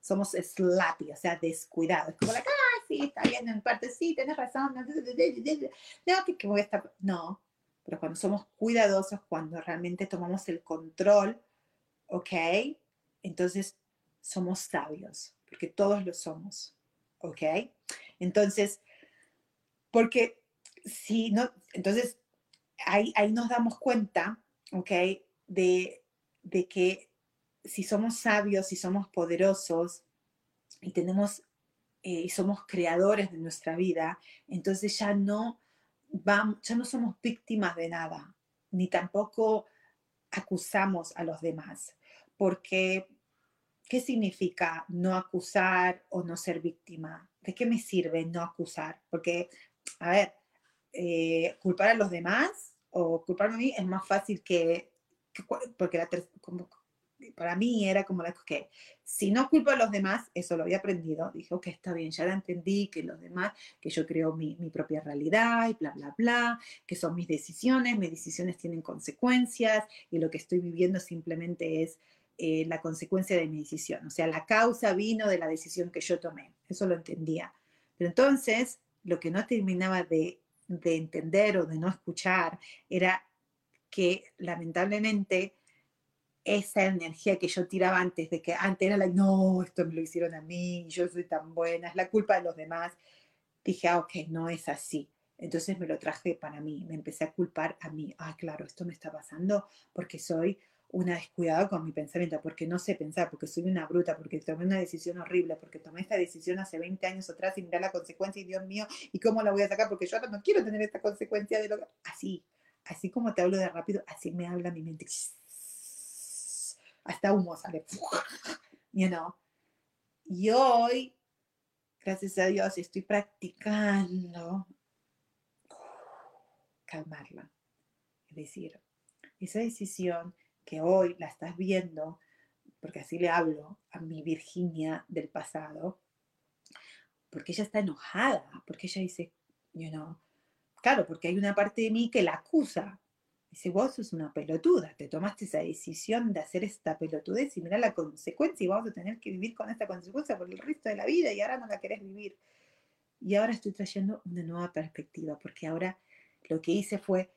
Somos slappy, o sea, descuidados. Como la, ah, sí, está bien, en parte sí, tenés razón, no, que, que voy a estar, no, pero cuando somos cuidadosos, cuando realmente tomamos el control, ¿ok? Entonces somos sabios, porque todos lo somos, ¿ok? Entonces, porque si no, entonces ahí, ahí nos damos cuenta, ¿ok? De, de que si somos sabios, si somos poderosos y tenemos eh, y somos creadores de nuestra vida, entonces ya no vamos, ya no somos víctimas de nada, ni tampoco acusamos a los demás, porque ¿qué significa no acusar o no ser víctima? ¿De qué me sirve no acusar? Porque, a ver, eh, culpar a los demás o culparme a mí es más fácil que, porque para mí era como la que si no culpo a los demás, eso lo había aprendido, dije, ok, está bien, ya la entendí, que los demás, que yo creo mi, mi, propia realidad y bla, bla, bla, que son mis decisiones, mis decisiones tienen consecuencias y lo que estoy viviendo simplemente es eh, la consecuencia de mi decisión, o sea, la causa vino de la decisión que yo tomé, eso lo entendía. Pero entonces, lo que no terminaba de, de entender o de no escuchar era que lamentablemente esa energía que yo tiraba antes, de que antes era la, no, esto me lo hicieron a mí, yo soy tan buena, es la culpa de los demás, dije, ah, ok, no es así. Entonces me lo traje para mí, me empecé a culpar a mí. Ah, claro, esto me está pasando porque soy una descuidada con mi pensamiento, porque no sé pensar, porque soy una bruta, porque tomé una decisión horrible, porque tomé esta decisión hace 20 años atrás y mira la consecuencia y Dios mío, ¿y cómo la voy a sacar? Porque yo ahora no quiero tener esta consecuencia de lo que... Así, así como te hablo de rápido, así me habla mi mente hasta humo sale, you know. Y hoy, gracias a Dios, estoy practicando calmarla. Es decir, esa decisión que hoy la estás viendo, porque así le hablo a mi Virginia del pasado, porque ella está enojada, porque ella dice, you know, claro, porque hay una parte de mí que la acusa, Dice, vos sos una pelotuda, te tomaste esa decisión de hacer esta pelotudez y mira la consecuencia y vamos a tener que vivir con esta consecuencia por el resto de la vida y ahora no la querés vivir. Y ahora estoy trayendo una nueva perspectiva, porque ahora lo que hice fue,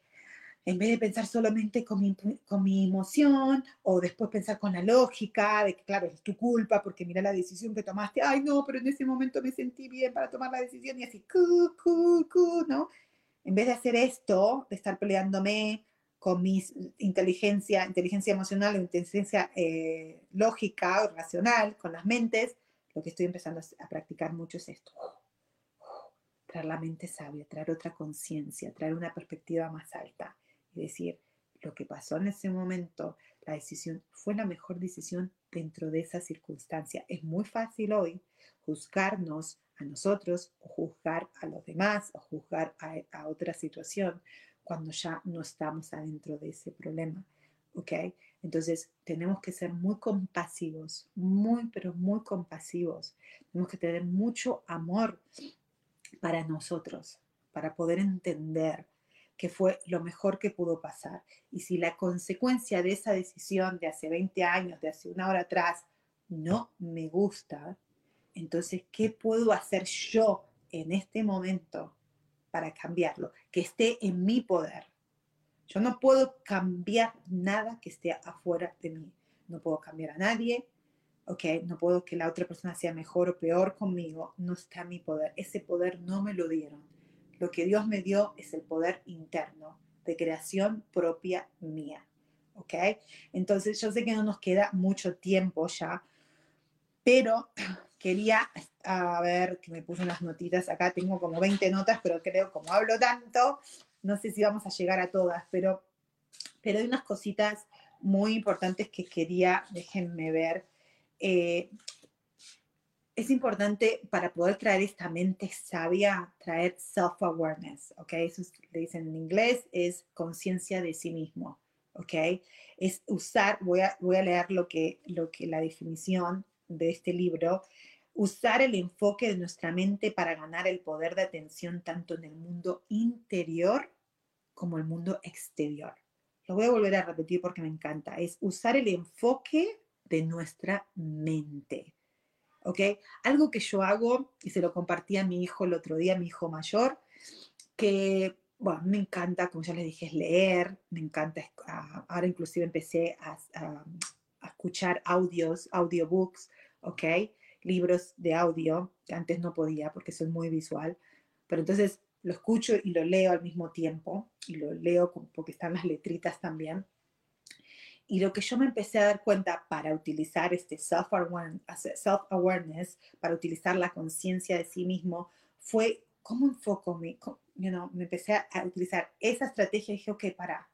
en vez de pensar solamente con mi, con mi emoción o después pensar con la lógica de que, claro, es tu culpa porque mira la decisión que tomaste, ay no, pero en ese momento me sentí bien para tomar la decisión y así, cu, cu, cu, ¿no? En vez de hacer esto, de estar peleándome con mi inteligencia, inteligencia emocional o inteligencia eh, lógica o racional, con las mentes, lo que estoy empezando a practicar mucho es esto. Traer la mente sabia, traer otra conciencia, traer una perspectiva más alta y decir, lo que pasó en ese momento, la decisión fue la mejor decisión dentro de esa circunstancia. Es muy fácil hoy juzgarnos a nosotros o juzgar a los demás o juzgar a, otra situación cuando ya no estamos adentro de ese problema. ¿Ok? Entonces tenemos que ser muy compasivos, muy, pero muy compasivos. Tenemos que tener mucho amor para nosotros, para poder entender que fue lo mejor que pudo pasar. Y si la consecuencia de esa decisión de hace 20 años, de hace una hora atrás, no me gusta, entonces, ¿qué puedo hacer yo en este momento para cambiarlo, que esté en mi poder. Yo no puedo cambiar nada que esté afuera de mí. No puedo cambiar a nadie, ¿ok? No puedo que la otra persona sea mejor o peor conmigo. No está en mi poder. Ese poder no me lo dieron. Lo que Dios me dio es el poder interno de creación propia mía, ¿ok? Entonces yo sé que no nos queda mucho tiempo ya, pero quería, a ver, que me puse unas notitas acá, tengo como 20 notas, pero creo, como hablo tanto, no sé si vamos a llegar a todas, pero, pero hay unas cositas muy importantes que quería, déjenme ver. Eh, es importante para poder traer esta mente sabia, traer self-awareness, ¿ok? Eso le dicen en inglés, es conciencia de sí mismo, ¿ok? Es usar, voy a, voy a leer lo que, lo que la definición de este libro, usar el enfoque de nuestra mente para ganar el poder de atención tanto en el mundo interior como el mundo exterior. Lo voy a volver a repetir porque me encanta. Es usar el enfoque de nuestra mente. ¿Ok? Algo que yo hago, y se lo compartí a mi hijo el otro día, mi hijo mayor, que, bueno, me encanta, como ya les dije, es leer, me encanta, ah, ahora inclusive empecé a, a escuchar audios, audiobooks, ¿ok? Libros de audio, que antes no podía porque soy muy visual, pero entonces lo escucho y lo leo al mismo tiempo, y lo leo porque están las letritas también. Y lo que yo me empecé a dar cuenta para utilizar este self-awareness, para utilizar la conciencia de sí mismo, fue cómo enfoco mi, you know, me empecé a, utilizar esa estrategia y dije, ok, para,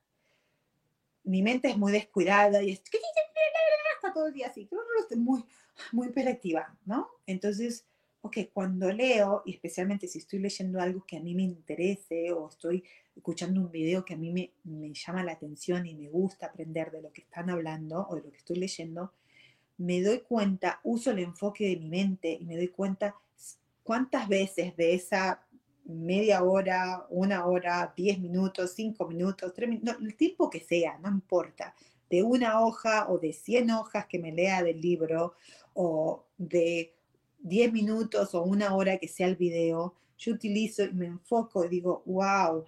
mi mente es muy descuidada y es, está todo el día así, muy, muy hiperactiva, ¿no? Entonces, ok, cuando leo, y especialmente si estoy leyendo algo que a mí me interese o estoy escuchando un video que a mí me, me, llama la atención y me gusta aprender de lo que están hablando o de lo que estoy leyendo, me doy cuenta, uso el enfoque de mi mente y me doy cuenta cuántas veces de esa media hora, una hora, diez minutos, cinco minutos, tres minutos, el tiempo que sea, no importa, de una hoja o de cien hojas que me lea del libro o de 10 minutos o una hora que sea el video, yo utilizo y me enfoco y digo, wow,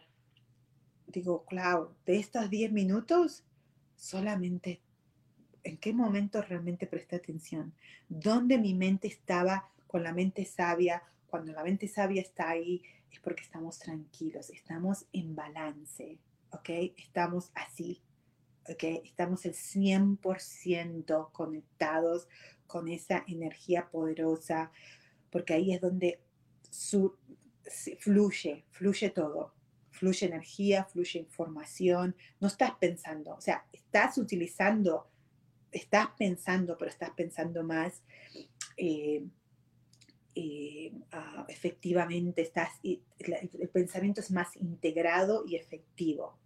digo, claro, de estos 10 minutos, solamente, ¿en qué momento realmente presté atención? ¿Dónde mi mente estaba con la mente sabia? Cuando la mente sabia está ahí es porque estamos tranquilos, estamos en balance, ¿ok? Estamos así, ¿ok? Estamos el 100% conectados con esa energía poderosa, porque ahí es donde fluye, fluye todo, fluye energía, fluye información, no estás pensando, o sea, estás utilizando, estás pensando, pero estás pensando más. Eh, eh, ah, efectivamente estás, el pensamiento es más integrado y efectivo.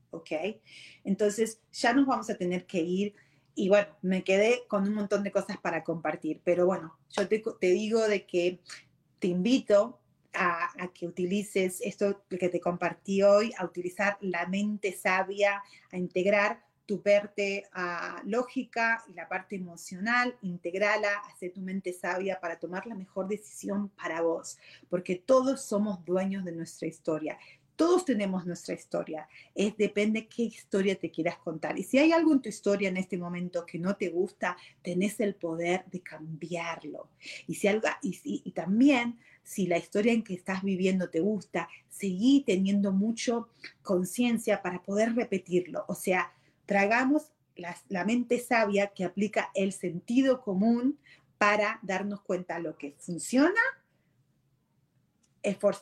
Entonces ya nos vamos a tener que ir y bueno, me quedé con un montón de cosas para compartir, pero bueno, yo te, digo de que te invito a, que utilices esto que te compartí hoy, a utilizar la mente sabia, a integrar tu parte uh, lógica y la parte emocional, integrala, hacer tu mente sabia para tomar la mejor decisión para vos, porque todos somos dueños de nuestra historia. Todos tenemos nuestra historia. Es depende qué historia te quieras contar. Y si hay algo en tu historia en este momento que no te gusta, tenés el poder de cambiarlo. Y si algo y, y también si la historia en que estás viviendo te gusta, seguí teniendo mucho conciencia para poder repetirlo. O sea, tragamos la, la, mente sabia que aplica el sentido común para darnos cuenta lo que funciona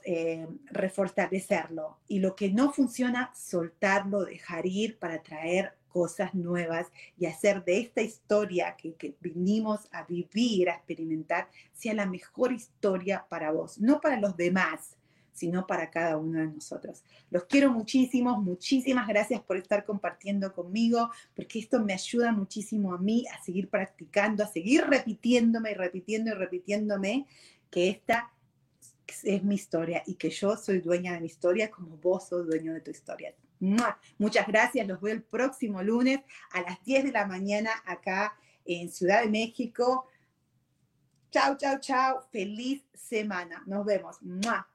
eh, refortalecerlo y lo que no funciona, soltarlo, dejar ir para traer cosas nuevas y hacer de esta historia que, vinimos a vivir, a experimentar, sea la mejor historia para vos, no para los demás, sino para cada uno de nosotros. Los quiero muchísimo, muchísimas gracias por estar compartiendo conmigo, porque esto me ayuda muchísimo a mí a seguir practicando, a seguir repitiéndome y repitiendo y repitiéndome que esta es mi historia y que yo soy dueña de mi historia como vos sos dueño de tu historia. Muchas gracias, los veo el próximo lunes a las 10 de la mañana acá en Ciudad de México. Chao, chao, chao. Feliz semana. Nos vemos. elijo